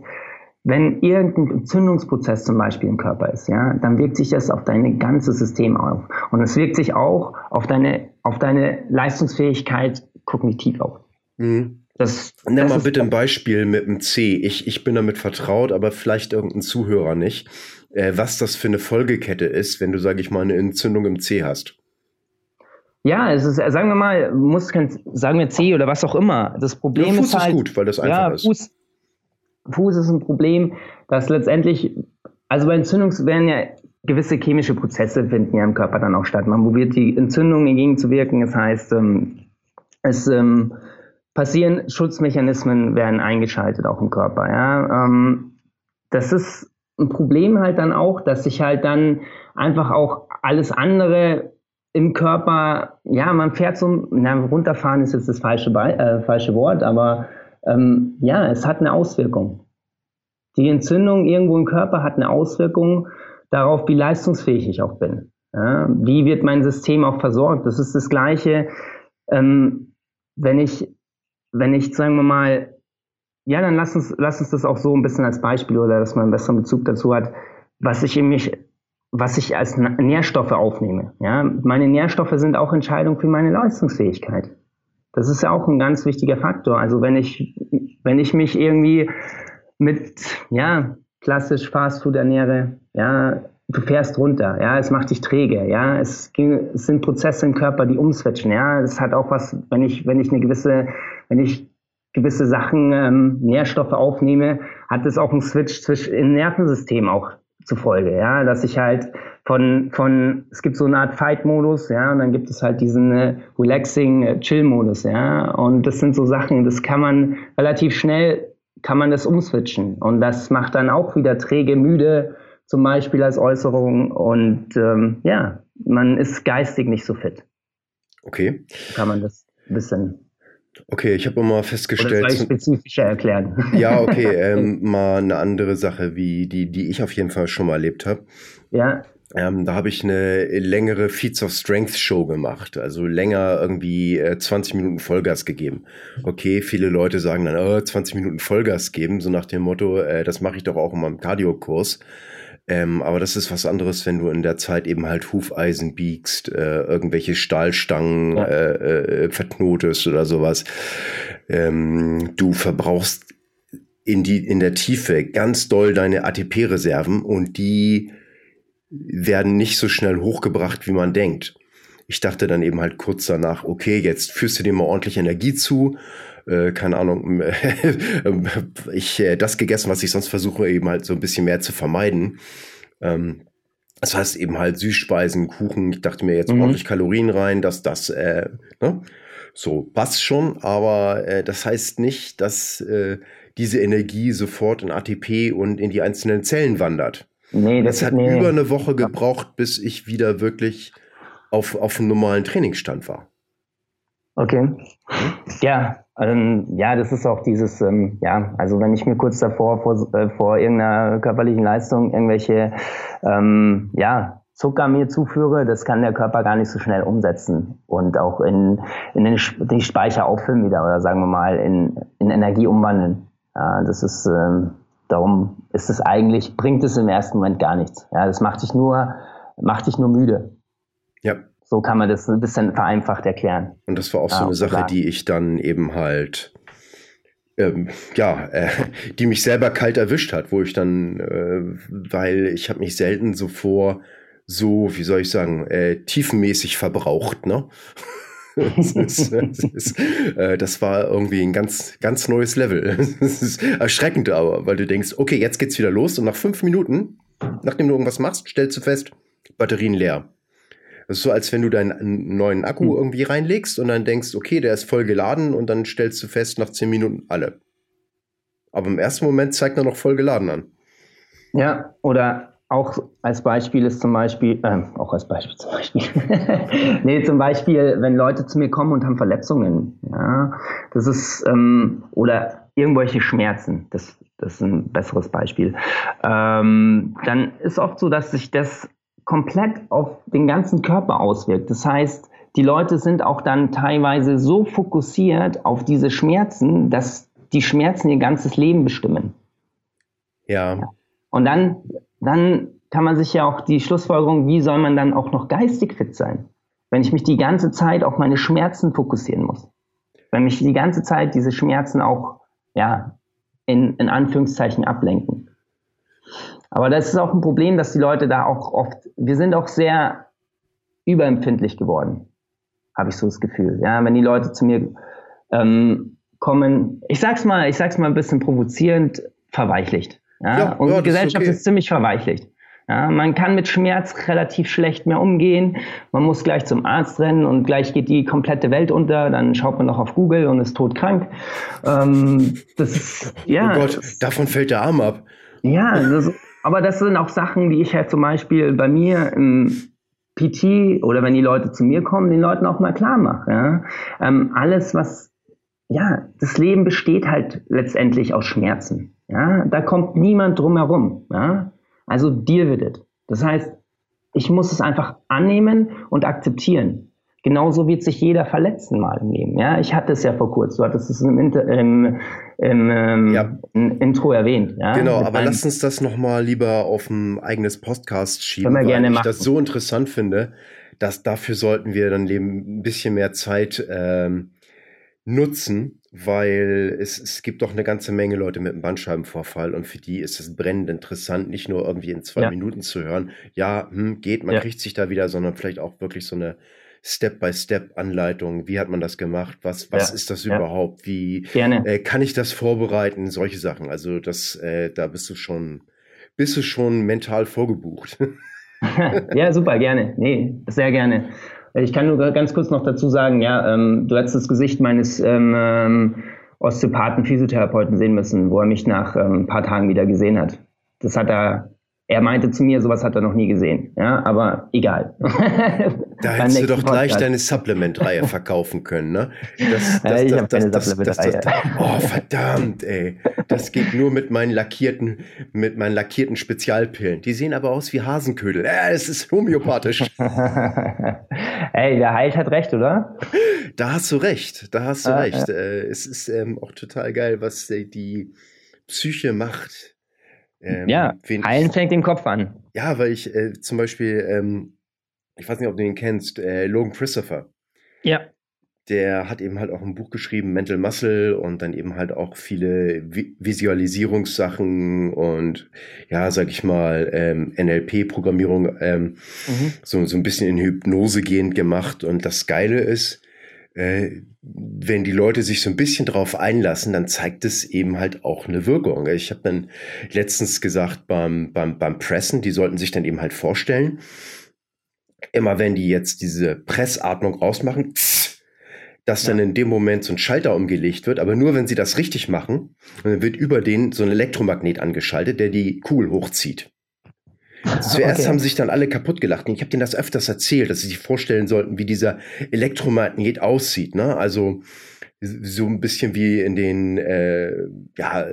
wenn irgendein Entzündungsprozess zum Beispiel im Körper ist, ja, dann wirkt sich das auf dein ganzes System auf. Und es wirkt sich auch auf deine, auf deine Leistungsfähigkeit kognitiv auf. Mhm. Das, Nimm mal bitte ein Beispiel mit dem C. Ich, ich bin damit vertraut, aber vielleicht irgendein Zuhörer nicht äh, was das für eine Folgekette ist, wenn du, sage ich mal, eine Entzündung im C hast. Ja, es ist, sagen wir mal, muss kein, sagen wir C oder was auch immer. Das Problem ja, Fuß ist halt, ist gut, weil das einfach ja, ist. Fuß, Fuß ist ein Problem, dass letztendlich, also bei Entzündungs werden ja gewisse chemische Prozesse finden ja im Körper dann auch statt. Man probiert die Entzündung entgegenzuwirken. Das heißt, ähm, es ähm, passieren Schutzmechanismen werden eingeschaltet auch im Körper. Ja, ähm, das ist ein Problem halt dann auch, dass sich halt dann einfach auch alles andere im Körper, ja, man fährt so, na, runterfahren ist jetzt das falsche, äh, falsche Wort, aber ähm, ja, es hat eine Auswirkung. Die Entzündung irgendwo im Körper hat eine Auswirkung darauf, wie leistungsfähig ich auch bin. Ja, wie wird mein System auch versorgt? Das ist das Gleiche, ähm, wenn ich, wenn ich, sagen wir mal, ja, dann lass uns, lass uns das auch so ein bisschen als Beispiel oder dass man einen besseren Bezug dazu hat, was ich in mich, was ich als Nährstoffe aufnehme. Ja, meine Nährstoffe sind auch Entscheidung für meine Leistungsfähigkeit. Das ist ja auch ein ganz wichtiger Faktor. Also wenn ich, wenn ich mich irgendwie mit, ja, klassisch Fastfood ernähre, ja, du fährst runter, ja, es macht dich träge, ja, es, es sind Prozesse im Körper, die umswitchen, ja, es hat auch was, wenn ich, wenn ich eine gewisse, wenn ich gewisse Sachen, ähm, Nährstoffe aufnehme, hat es auch einen Switch zwischen im Nervensystem auch zufolge, ja, dass ich halt von, von, es gibt so eine Art Fight-Modus, ja, und dann gibt es halt diesen äh, Relaxing äh, Chill-Modus, ja, und das sind so Sachen, das kann man relativ schnell, kann man das umswitchen und das macht dann auch wieder träge, müde, zum Beispiel als Äußerung und ähm, ja, man ist geistig nicht so fit. Okay. Kann man das ein bisschen Okay, ich habe mal festgestellt. Oder soll ich spezifischer erklären? <laughs> Ja, okay, <laughs> ähm, mal eine andere Sache, wie die, die ich auf jeden Fall schon mal erlebt habe. Ja. Ähm, da habe ich eine längere Feats of Strength Show gemacht, also länger irgendwie äh, 20 Minuten Vollgas gegeben. Okay, viele Leute sagen dann, oh, 20 Minuten Vollgas geben, so nach dem Motto, äh, das mache ich doch auch in meinem Cardio-Kurs. Ähm, aber das ist was anderes, wenn du in der Zeit eben halt Hufeisen biegst, äh, irgendwelche Stahlstangen ja. äh, äh, verknotest oder sowas. Ähm, du verbrauchst in die, in der Tiefe ganz doll deine ATP-Reserven und die werden nicht so schnell hochgebracht, wie man denkt. Ich dachte dann eben halt kurz danach, okay, jetzt führst du dir mal ordentlich Energie zu. Äh, keine Ahnung, <laughs> ich äh, das gegessen, was ich sonst versuche, eben halt so ein bisschen mehr zu vermeiden. Ähm, das heißt eben halt Süßspeisen, Kuchen. Ich dachte mir jetzt mhm. ordentlich Kalorien rein, dass das, äh, ne? So, passt schon, aber äh, das heißt nicht, dass äh, diese Energie sofort in ATP und in die einzelnen Zellen wandert. Nee, das es hat nee. über eine Woche gebraucht, bis ich wieder wirklich auf, auf einem normalen Trainingsstand war. Okay. Ja, ähm, ja, das ist auch dieses, ähm, ja, also wenn ich mir kurz davor vor, äh, vor irgendeiner körperlichen Leistung irgendwelche, ähm, ja, Zucker mir zuführe, das kann der Körper gar nicht so schnell umsetzen und auch in, in den, den Speicher auffüllen wieder oder sagen wir mal in, in Energie umwandeln. Ja, das ist, ähm, darum ist es eigentlich, bringt es im ersten Moment gar nichts. Ja, das macht dich nur, macht dich nur müde. Ja. So kann man das ein bisschen vereinfacht erklären. Und das war auch so eine Sache, sagen. die ich dann eben halt, ähm, ja, äh, die mich selber kalt erwischt hat, wo ich dann, äh, weil ich habe mich selten so vor so, wie soll ich sagen, äh, tiefenmäßig verbraucht, ne? <laughs> <laughs> das, ist, das, ist, äh, das, war irgendwie ein ganz, ganz neues Level. <laughs> Das ist erschreckend aber, weil du denkst, okay, jetzt geht's wieder los und nach fünf Minuten, nachdem du irgendwas machst, stellst du fest, Batterien leer. Das ist so, als wenn du deinen neuen Akku hm. irgendwie reinlegst und dann denkst, okay, der ist voll geladen und dann stellst du fest, nach zehn Minuten alle. Aber im ersten Moment zeigt er noch voll geladen an. Ja, oder auch als Beispiel ist zum Beispiel, äh, auch als Beispiel zum Beispiel, <laughs> nee, zum Beispiel, wenn Leute zu mir kommen und haben Verletzungen, ja, das ist, ähm, oder irgendwelche Schmerzen, das, das ist ein besseres Beispiel, ähm, dann ist oft so, dass sich das komplett auf den ganzen Körper auswirkt. Das heißt, die Leute sind auch dann teilweise so fokussiert auf diese Schmerzen, dass die Schmerzen ihr ganzes Leben bestimmen. Ja. Und dann dann kann man sich ja auch die Schlussfolgerung, wie soll man dann auch noch geistig fit sein, wenn ich mich die ganze Zeit auf meine Schmerzen fokussieren muss. Wenn mich die ganze Zeit diese Schmerzen auch, ja, in, in Anführungszeichen ablenken. Aber das ist auch ein Problem, dass die Leute da auch oft, wir sind auch sehr überempfindlich geworden, habe ich so das Gefühl. Ja, wenn die Leute zu mir ähm, kommen, ich sag's mal, ich sag's mal ein bisschen provozierend, verweichlicht. Ja? ja und ja, die Gesellschaft ist, okay. ist ziemlich verweichlicht. Ja, man kann mit Schmerz relativ schlecht mehr umgehen. Man muss gleich zum Arzt rennen und gleich geht die komplette Welt unter. Dann schaut man noch auf Google und ist todkrank. Ähm, das ist, ja. Oh Gott, davon fällt der Arm ab. Ja, das, aber das sind auch Sachen, die ich halt zum Beispiel bei mir im PT oder wenn die Leute zu mir kommen, den Leuten auch mal klar mache. Ja? Ähm, alles, was, ja, das Leben besteht halt letztendlich aus Schmerzen. Ja, da kommt niemand drum herum. Ja? Also deal with it. Das heißt, ich muss es einfach annehmen und akzeptieren. Genauso wird sich jeder verletzen mal im Leben. Ja, ich hatte es ja vor kurzem. Du hattest es im, Inter im, im ähm, ja. Intro erwähnt. Ja? Genau, aber lass uns das nochmal lieber auf ein eigenes Podcast schieben, weil gerne ich machen. das so interessant finde, dass dafür sollten wir dann eben ein bisschen mehr Zeit ähm, nutzen, weil es, es gibt doch eine ganze Menge Leute mit einem Bandscheibenvorfall und für die ist es brennend interessant, nicht nur irgendwie in zwei ja. Minuten zu hören, ja, hm, geht, man ja. kriegt sich da wieder, sondern vielleicht auch wirklich so eine Step-by-Step-Anleitung. Wie hat man das gemacht? Was, was ja. ist das überhaupt? Wie äh, kann ich das vorbereiten? Solche Sachen. Also das, äh, da bist du schon, bist du schon mental vorgebucht. <laughs> <laughs> ja, super, gerne. Nee, sehr gerne. Ich kann nur ganz kurz noch dazu sagen, ja, ähm, du hast das Gesicht meines ähm, ähm, Osteopathen, Physiotherapeuten sehen müssen, wo er mich nach ähm, ein paar Tagen wieder gesehen hat. Das hat er er meinte zu mir, sowas hat er noch nie gesehen. Ja, aber egal. <laughs> Da hättest du doch gleich Podcast. deine Supplement-Reihe <laughs> verkaufen können, ne? Das, das, ich habe keine Supplement-Reihe. Oh, verdammt, ey. Das geht nur mit meinen lackierten, mit meinen lackierten Spezialpillen. Die sehen aber aus wie Hasenködel. Äh, es ist homöopathisch. <laughs> ey, der Heilt hat recht, oder? Da hast du recht. Da hast du ah, recht. Ja. Äh, es ist ähm, auch total geil, was äh, die Psyche macht ähm, ja, heilen fängt den Kopf an. Ja, weil ich äh, zum Beispiel, ähm, ich weiß nicht, ob du ihn kennst, äh, Logan Christopher. Ja. der hat eben halt auch ein Buch geschrieben, Mental Muscle, und dann eben halt auch viele Visualisierungssachen und ja, sag ich mal, ähm, NLP-Programmierung ähm, mhm. so, so ein bisschen in Hypnose gehend gemacht. Und das Geile ist, äh, wenn die Leute sich so ein bisschen drauf einlassen, dann zeigt es eben halt auch eine Wirkung. Ich habe dann letztens gesagt beim, beim, beim Pressen, die sollten sich dann eben halt vorstellen, immer wenn die jetzt diese Pressatmung ausmachen, dass dann in dem Moment so ein Schalter umgelegt wird, aber nur wenn sie das richtig machen, dann wird über den so ein Elektromagnet angeschaltet, der die Kugel hochzieht. Zuerst okay. haben sich dann alle kaputt gelacht. Ich habe denen das öfters erzählt, dass sie sich vorstellen sollten, wie dieser Elektromagnet aussieht. Ne? Also so ein bisschen wie in den äh, ja,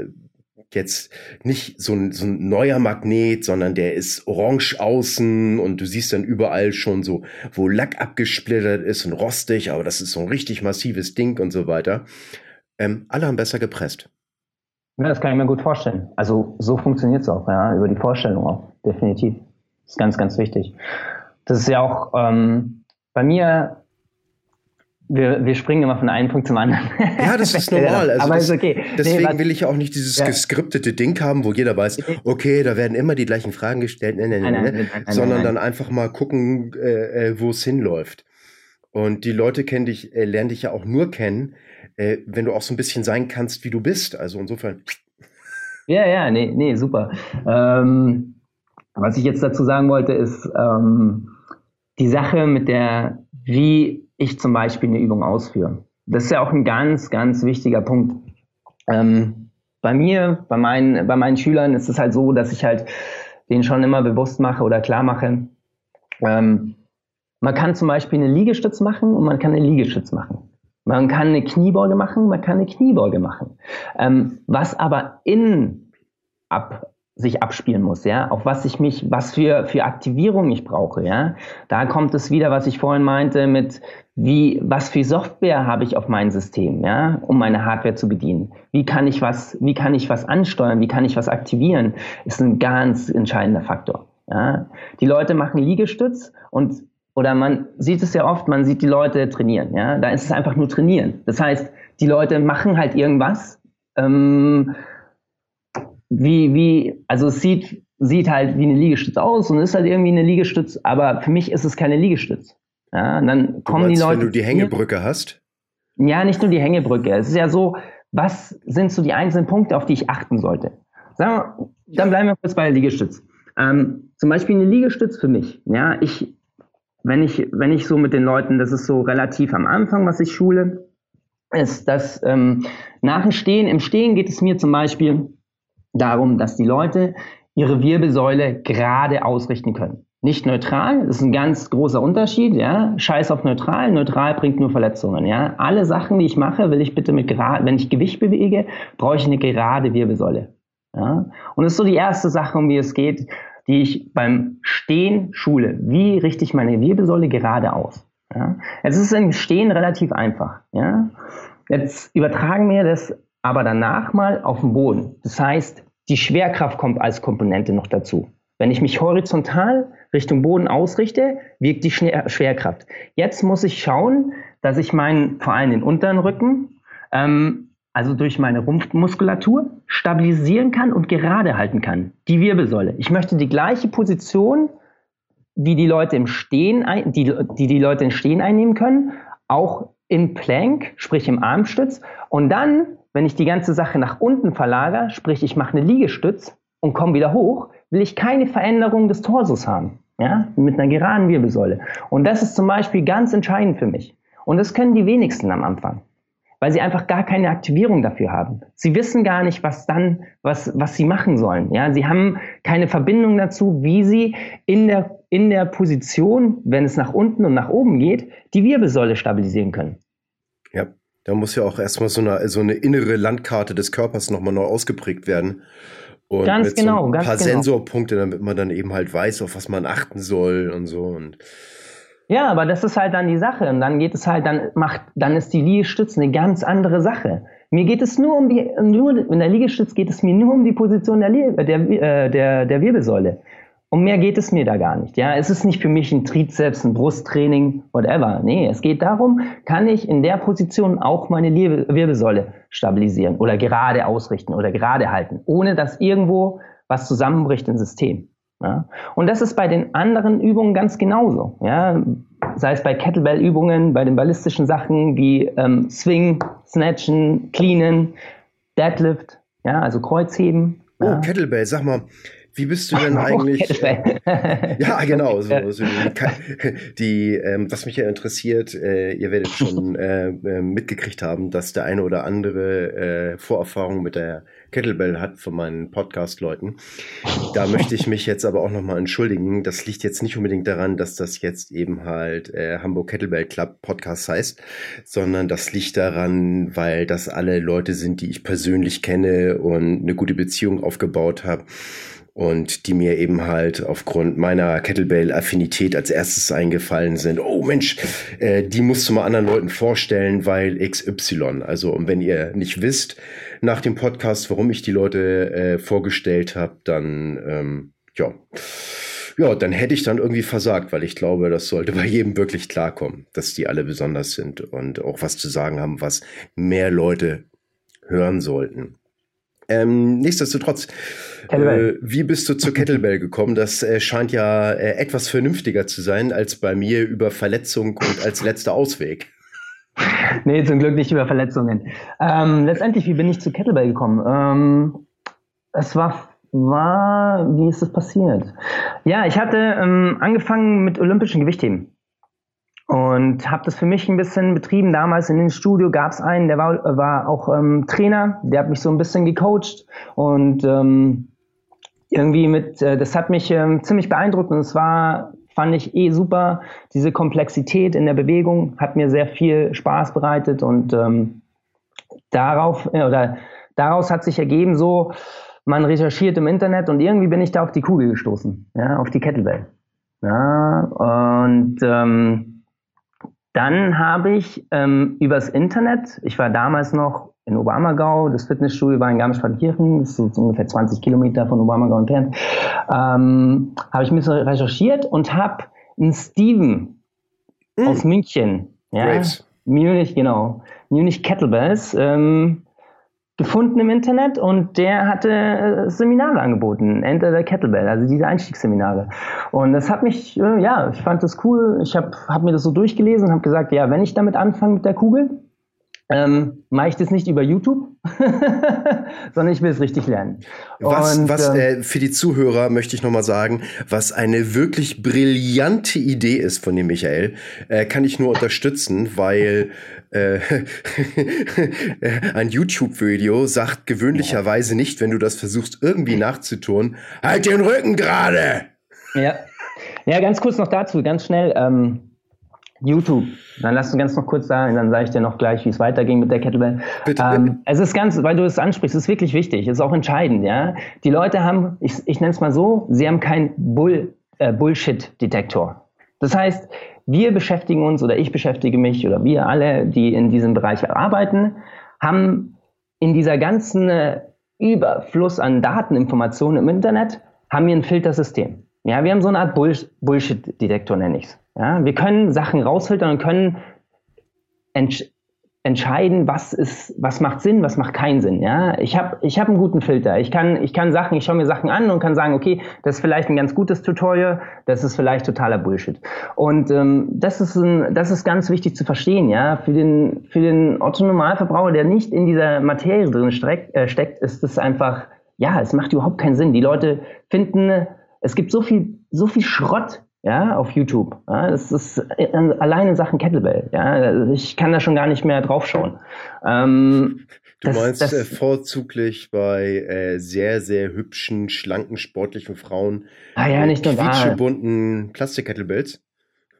jetzt nicht so ein, so ein neuer Magnet, sondern der ist orange außen und du siehst dann überall schon so, wo Lack abgesplittert ist und rostig, aber das ist so ein richtig massives Ding und so weiter. Ähm, alle haben besser gepresst. Ja, das kann ich mir gut vorstellen. Also so funktioniert es auch, ja, über die Vorstellung auch, definitiv. Das ist ganz, ganz wichtig. Das ist ja auch ähm, bei mir wir, wir springen immer von einem Punkt zum anderen. Ja, das ist <laughs> normal. Also Aber das, ist okay. Deswegen nee, will ich ja auch nicht dieses ja. geskriptete Ding haben, wo jeder weiß, okay, da werden immer die gleichen Fragen gestellt, nein, nein, nein, sondern dann einfach mal gucken, äh, äh, wo es hinläuft. Und die Leute kennen dich, äh, lernen dich ja auch nur kennen, äh, wenn du auch so ein bisschen sein kannst, wie du bist. Also insofern. Ja, ja, nee, nee, super. Ähm, was ich jetzt dazu sagen wollte, ist ähm, die Sache mit der, wie ich zum Beispiel eine Übung ausführe. Das ist ja auch ein ganz, ganz wichtiger Punkt. Ähm, bei mir, bei meinen, bei meinen Schülern ist es halt so, dass ich halt denen schon immer bewusst mache oder klar mache, ähm, man kann zum Beispiel eine Liegestütz machen und man kann eine Liegestütz machen. Man kann eine Kniebeuge machen, man kann eine Kniebeuge machen. Ähm, was aber in ab, sich abspielen muss, ja, auf was ich mich, was für, für Aktivierung ich brauche, ja. Da kommt es wieder, was ich vorhin meinte, mit wie, was für Software habe ich auf meinem System, ja, um meine Hardware zu bedienen? Wie kann ich was, wie kann ich was ansteuern? Wie kann ich was aktivieren? Ist ein ganz entscheidender Faktor, ja. Die Leute machen Liegestütz und oder man sieht es ja oft, man sieht die Leute trainieren, ja. Da ist es einfach nur trainieren. Das heißt, die Leute machen halt irgendwas, ähm, wie, wie, also es sieht, sieht halt wie eine Liegestütz aus und ist halt irgendwie eine Liegestütz, aber für mich ist es keine Liegestütz. Ja, und dann kommen meinst, die Leute. Wenn du die Hängebrücke hast? Ja, nicht nur die Hängebrücke. Es ist ja so, was sind so die einzelnen Punkte, auf die ich achten sollte? Sagen wir, dann bleiben wir kurz bei der Liegestütz. Ähm, zum Beispiel eine Liegestütz für mich. Ja, ich, wenn ich, wenn ich so mit den Leuten, das ist so relativ am Anfang, was ich schule, ist, dass ähm, nach dem Stehen, im Stehen geht es mir zum Beispiel darum, dass die Leute ihre Wirbelsäule gerade ausrichten können. Nicht neutral, das ist ein ganz großer Unterschied, ja. Scheiß auf neutral, neutral bringt nur Verletzungen, ja. Alle Sachen, die ich mache, will ich bitte mit gerade, wenn ich Gewicht bewege, brauche ich eine gerade Wirbelsäule, ja. Und das ist so die erste Sache, um die es geht, die ich beim Stehen schule. Wie richte ich meine Wirbelsäule gerade aus? Ja? Jetzt ist es im Stehen relativ einfach, ja. Jetzt übertragen wir das aber danach mal auf den Boden. Das heißt, die Schwerkraft kommt als Komponente noch dazu. Wenn ich mich horizontal Richtung Boden ausrichte, wirkt die Schwerkraft. Jetzt muss ich schauen, dass ich meinen, vor allem den unteren Rücken, ähm, also durch meine Rumpfmuskulatur, stabilisieren kann und gerade halten kann. Die Wirbelsäule. Ich möchte die gleiche Position, wie die Leute im Stehen, die, die die Leute im Stehen einnehmen können, auch in Plank, sprich im Armstütz. Und dann wenn ich die ganze Sache nach unten verlagere, sprich ich mache eine Liegestütz und komme wieder hoch, will ich keine Veränderung des Torsos haben. Ja, mit einer geraden Wirbelsäule. Und das ist zum Beispiel ganz entscheidend für mich. Und das können die wenigsten am Anfang, weil sie einfach gar keine Aktivierung dafür haben. Sie wissen gar nicht, was dann, was, was sie machen sollen. Ja, sie haben keine Verbindung dazu, wie sie in der, in der Position, wenn es nach unten und nach oben geht, die Wirbelsäule stabilisieren können. Ja, da muss ja auch erstmal so eine, so eine innere Landkarte des Körpers nochmal neu ausgeprägt werden. Und ganz mit genau, so ein paar genau. Sensorpunkte, damit man dann eben halt weiß, auf was man achten soll und so. Und ja, aber das ist halt dann die Sache. Und dann geht es halt, dann macht, dann ist die Liegestütze eine ganz andere Sache. Mir geht es nur um die, nur in der Liegestütze geht es mir nur um die Position der, der, äh, der, der Wirbelsäule. Um mehr geht es mir da gar nicht. Ja, es ist nicht für mich ein Trizeps, ein Brusttraining, whatever. Nee, es geht darum, kann ich in der Position auch meine Wirbelsäule stabilisieren oder gerade ausrichten oder gerade halten, ohne dass irgendwo was zusammenbricht im System. Ja? Und das ist bei den anderen Übungen ganz genauso. Ja? Sei es bei Kettlebell-Übungen, bei den ballistischen Sachen wie ähm, Swing, Snatchen, Cleanen, Deadlift, ja, also Kreuzheben. Oh, ja. Kettlebell, sag mal, wie bist du denn <laughs> eigentlich? <laughs> ja, genau. <laughs> So, so die, die ähm, was mich ja interessiert, äh, ihr werdet schon äh, äh, mitgekriegt haben, dass der eine oder andere äh, Vorerfahrung mit der Kettlebell hat von meinen Podcast-Leuten. Da möchte ich mich jetzt aber auch nochmal entschuldigen. Das liegt jetzt nicht unbedingt daran, dass das jetzt eben halt äh, Hamburg Kettlebell Club Podcast heißt, sondern das liegt daran, weil das alle Leute sind, die ich persönlich kenne und eine gute Beziehung aufgebaut habe und die mir eben halt aufgrund meiner Kettlebell-Affinität als erstes eingefallen sind. Oh Mensch, äh, die musst du mal anderen Leuten vorstellen, weil XY. Also und wenn ihr nicht wisst nach dem Podcast, warum ich die Leute äh, vorgestellt habe, dann ähm, ja. Ja, dann hätte ich dann irgendwie versagt, weil ich glaube, das sollte bei jedem wirklich klarkommen, dass die alle besonders sind und auch was zu sagen haben, was mehr Leute hören sollten. Ähm, nichtsdestotrotz, äh, wie bist du zur Kettlebell gekommen? Das äh, scheint ja äh, etwas vernünftiger zu sein als bei mir über Verletzung und als letzter Ausweg. <laughs> Nee, zum Glück nicht über Verletzungen. Ähm, letztendlich, wie bin ich zu Kettlebell gekommen? Ähm, es war, war, wie ist das passiert? Ja, ich hatte ähm, angefangen mit olympischen Gewichtheben und habe das für mich ein bisschen betrieben. Damals in dem Studio gab es einen, der war, war auch ähm, Trainer, der hat mich so ein bisschen gecoacht. Und ähm, irgendwie mit, äh, das hat mich ähm, ziemlich beeindruckt. Und es war, fand ich eh super, diese Komplexität in der Bewegung hat mir sehr viel Spaß bereitet. Und ähm, darauf äh, oder daraus hat sich ergeben so, man recherchiert im Internet und irgendwie bin ich da auf die Kugel gestoßen, ja, auf die Kettlebell. Ja, und ähm, dann habe ich ähm, übers Internet, ich war damals noch in Obermagau, das Fitnessstudio war in Garmisch-Partenkirchen, das ist ungefähr 20 Kilometer von Obermagau entfernt, ähm, habe ich ein bisschen recherchiert und habe einen Steven mm. aus München, ja, Great. Munich, genau, Munich Kettlebells, ähm, gefunden im Internet und der hatte äh, Seminare angeboten, Enter the Kettlebell, also diese Einstiegsseminare. Und das hat mich, äh, ja, ich fand das cool. Ich habe hab mir das so durchgelesen und habe gesagt, ja, wenn ich damit anfange mit der Kugel, ähm, mache ich das nicht über YouTube, <laughs> sondern ich will es richtig lernen. Was, und, was äh, äh, für die Zuhörer möchte ich nochmal sagen, was eine wirklich brillante Idee ist von dem Michael, äh, kann ich nur unterstützen, weil <laughs> äh, ein YouTube-Video sagt gewöhnlicherweise nicht, wenn du das versuchst irgendwie nachzutun, halt den Rücken gerade! Ja. Ja, ganz kurz noch dazu, ganz schnell. Ähm, YouTube. Dann lass uns ganz noch kurz sagen, dann sage ich dir noch gleich, wie es weiterging mit der Kettlebell. Bitte, ähm, bitte. Es ist ganz, weil du es ansprichst, es ist wirklich wichtig, es ist auch entscheidend, ja. Die Leute haben, ich, ich nenne es mal so, sie haben keinen Bull, äh, Bullshit-Detektor. Das heißt, wir beschäftigen uns oder ich beschäftige mich oder wir alle, die in diesem Bereich arbeiten, haben in dieser ganzen äh, Überfluss an Dateninformationen im Internet, haben wir ein Filtersystem. Ja, wir haben so eine Art Bull Bullshit-Detektor, nenne ich es. Ja, wir können Sachen rausfiltern und können entsch entscheiden, was ist, was macht Sinn, was macht keinen Sinn. Ja, ich habe ich hab einen guten Filter. Ich kann, ich kann Sachen, ich schaue mir Sachen an und kann sagen, okay, das ist vielleicht ein ganz gutes Tutorial, das ist vielleicht totaler Bullshit. Und ähm, das ist ein, das ist ganz wichtig zu verstehen. Ja, für den für den Otto Normalverbraucher, der nicht in dieser Materie drin steckt, äh, steckt, ist es einfach, ja, es macht überhaupt keinen Sinn. Die Leute finden, es gibt so viel so viel Schrott ja, auf YouTube. Ja, das ist äh, allein in Sachen Kettlebell. Ja, ich kann da schon gar nicht mehr draufschauen. Ähm, du das, meinst das, äh, vorzüglich bei äh, sehr, sehr hübschen, schlanken, sportlichen Frauen ah, ja, nicht nur quietschebunten Plastik-Kettlebells?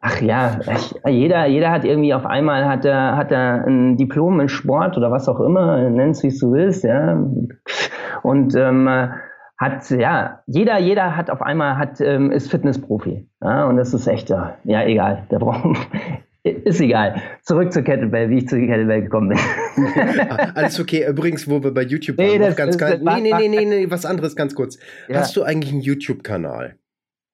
Ach ja, ich, jeder, jeder hat irgendwie auf einmal hat er, hat er ein Diplom in Sport oder was auch immer, nenn's wie du willst, ja. Und ähm, hat, ja, jeder, jeder hat auf einmal, hat, ähm, ist Fitnessprofi. Ja, und das ist echt, ja, egal. Der braucht, <laughs> ist egal. Zurück zur Kettlebell, wie ich zur Kettlebell gekommen bin. <laughs> Alles okay. Übrigens, wo wir bei YouTube nee, waren, das, ganz, das, nee, nee, nee, nee, nee, was anderes ganz kurz. Ja. Hast du eigentlich einen YouTube-Kanal?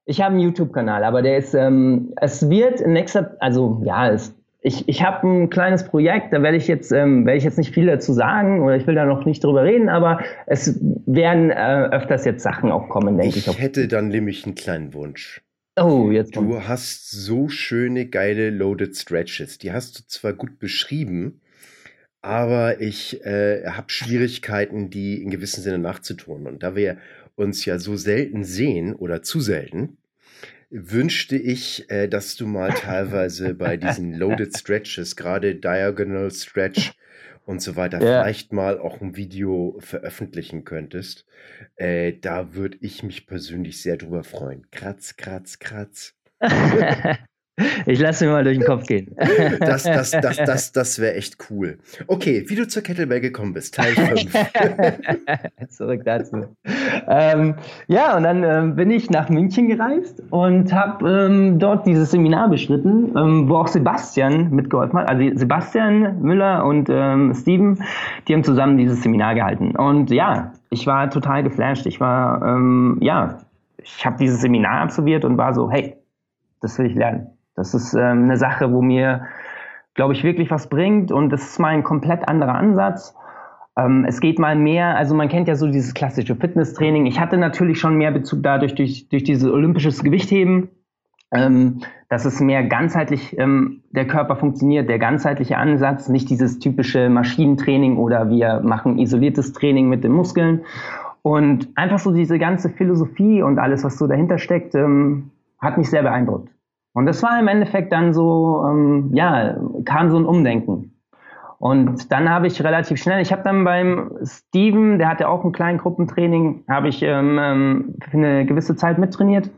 Ich habe einen YouTube-Kanal, aber der ist, ähm, es wird in nächster, also ja, es, ich, ich habe ein kleines Projekt, da werde ich jetzt, ähm, werde ich jetzt nicht viel dazu sagen oder ich will da noch nicht drüber reden, aber es werden äh, öfters jetzt Sachen auch kommen, denke ich. Ich hätte dann nämlich einen kleinen Wunsch. Oh, jetzt kommt. Du hast so schöne, geile Loaded Stretches. Die hast du zwar gut beschrieben, aber ich äh, habe Schwierigkeiten, die in gewissem Sinne nachzutun. Und da wir uns ja so selten sehen oder zu selten, wünschte ich, äh, dass du mal teilweise bei diesen <laughs> Loaded Stretches, gerade Diagonal Stretch <laughs> und so weiter, ja. vielleicht mal auch ein Video veröffentlichen könntest. Äh, da würde ich mich persönlich sehr drüber freuen. Kratz, kratz, kratz. <laughs> Ich lasse mir mal durch den Kopf gehen. Das, das, das, das, das wäre echt cool. Okay, wie du zur Kettlebell gekommen bist, Teil 5. <laughs> Zurück dazu. Ähm, ja, und dann ähm, bin ich nach München gereist und habe ähm, dort dieses Seminar beschritten, ähm, wo auch Sebastian mitgeholfen hat. Also Sebastian Müller und ähm, Steven, die haben zusammen dieses Seminar gehalten. Und ja, ich war total geflasht. Ich war, ähm, ja, ich habe dieses Seminar absolviert und war so, hey, das will ich lernen. Das ist ähm, eine Sache, wo mir, glaube ich, wirklich was bringt und das ist mal ein komplett anderer Ansatz. Ähm, es geht mal mehr, also man kennt ja so dieses klassische Fitnesstraining. Ich hatte natürlich schon mehr Bezug dadurch durch, durch dieses olympisches Gewichtheben, ähm, dass es mehr ganzheitlich ähm, der Körper funktioniert, der ganzheitliche Ansatz, nicht dieses typische Maschinentraining oder wir machen isoliertes Training mit den Muskeln. Und einfach so diese ganze Philosophie und alles, was so dahinter steckt, ähm, hat mich sehr beeindruckt. Und das war im Endeffekt dann so, ähm, ja, kam so ein Umdenken. Und dann habe ich relativ schnell, ich habe dann beim Steven, der hatte auch ein kleines Gruppentraining, habe ich ähm, ähm, für eine gewisse Zeit mittrainiert.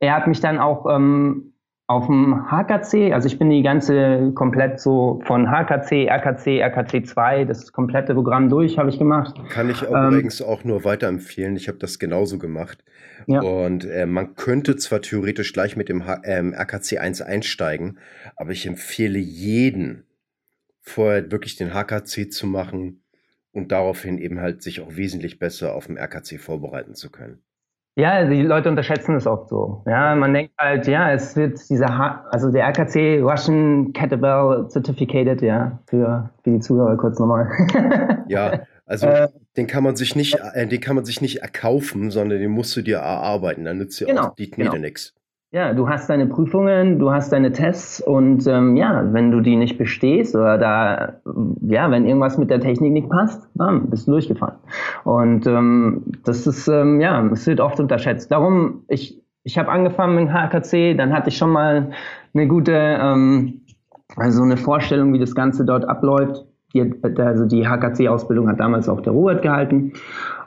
Er hat mich dann auch ähm, auf dem HKC, also ich bin die ganze komplett so von HKC, RKC, RKC2, das komplette Programm durch habe ich gemacht. Kann ich auch ähm, übrigens auch nur weiterempfehlen. Ich habe das genauso gemacht. Ja. Und äh, man könnte zwar theoretisch gleich mit dem H ähm, RKC1 einsteigen, aber ich empfehle jeden, vorher wirklich den HKC zu machen und daraufhin eben halt sich auch wesentlich besser auf dem RKC vorbereiten zu können. Ja, die Leute unterschätzen es oft so. Ja, man denkt halt, ja, es wird dieser, H also der RKC Russian Kettlebell Certificated, ja, für, für die Zuhörer kurz nochmal. ja, <laughs> also äh, den kann man sich nicht, äh, den kann man sich nicht erkaufen, sondern den musst du dir erarbeiten. Dann nützt dir genau, auch die Knete genau. nichts. Ja, du hast deine Prüfungen, du hast deine Tests und ähm, ja, wenn du die nicht bestehst oder da, ja, wenn irgendwas mit der Technik nicht passt, dann bist du durchgefallen. Und ähm, das ist, ähm, ja, es wird oft unterschätzt. Darum, ich, ich habe angefangen mit HKC, dann hatte ich schon mal eine gute, ähm, also eine Vorstellung, wie das Ganze dort abläuft. Die, also die HKC-Ausbildung hat damals auch der Robert gehalten.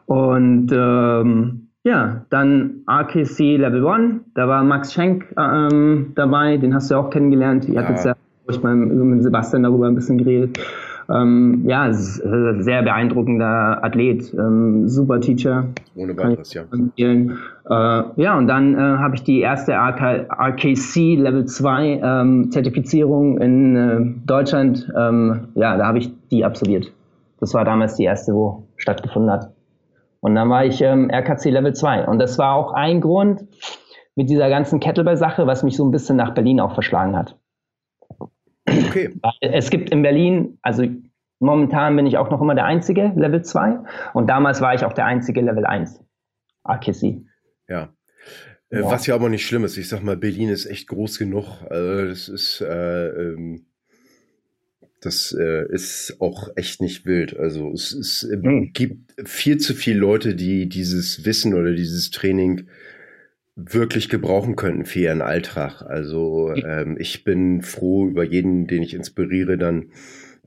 Und ähm, ja, dann RKC Level 1, da war Max Schenk ähm, dabei, den hast du auch kennengelernt. Ihr ja. hattet ja ich beim, mit Sebastian darüber ein bisschen geredet. Ähm, ja, äh, sehr beeindruckender Athlet, ähm, super Teacher. Ohne weiteres, ja. Äh, ja, und dann äh, habe ich die erste RK, RKC Level 2 ähm, Zertifizierung in äh, Deutschland. Ähm, ja, da habe ich die absolviert. Das war damals die erste, wo stattgefunden hat. Und dann war ich ähm, RKC Level 2. Und das war auch ein Grund mit dieser ganzen Kettlebell-Sache, was mich so ein bisschen nach Berlin auch verschlagen hat. Okay. <clears throat> Es gibt in Berlin, also momentan bin ich auch noch immer der einzige Level 2 und damals war ich auch der einzige Level 1. RKC. Ja. Äh, ja. Was ja aber nicht schlimm ist. Ich sag mal, Berlin ist echt groß genug. Also das ist äh, ähm das äh, ist auch echt nicht wild. Also es, es mhm. gibt viel zu viele Leute, die dieses Wissen oder dieses Training wirklich gebrauchen könnten für ihren Alltag. Also ähm, ich bin froh über jeden, den ich inspiriere, dann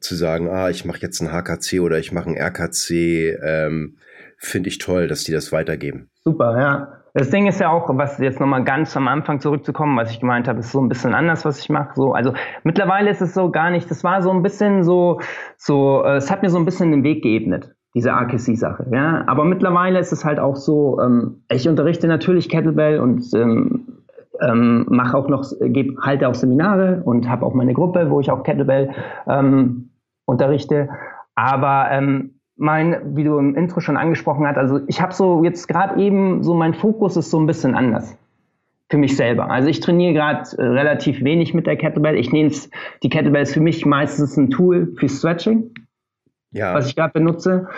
zu sagen, ah, ich mache jetzt ein HKC oder ich mache ein RKC. Ähm, Finde ich toll, dass die das weitergeben. Super, ja. Das Ding ist ja auch, was jetzt nochmal ganz am Anfang zurückzukommen, was ich gemeint habe, ist so ein bisschen anders, was ich mache. So, also mittlerweile ist es so gar nicht, das war so ein bisschen so, so, äh, es hat mir so ein bisschen den Weg geebnet, diese RKC-Sache. Ja? Aber mittlerweile ist es halt auch so, ähm, ich unterrichte natürlich Kettlebell und ähm, ähm, mache auch noch, gebe, halte auch Seminare und habe auch meine Gruppe, wo ich auch Kettlebell ähm, unterrichte. Aber ähm, mein, wie du im Intro schon angesprochen hast, also ich habe so jetzt gerade eben so mein Fokus ist so ein bisschen anders. für mich selber. Also ich trainiere gerade äh, relativ wenig mit der Kettlebell. Ich nehme die Kettlebell ist für mich meistens ein Tool für Stretching, ja. was ich gerade benutze.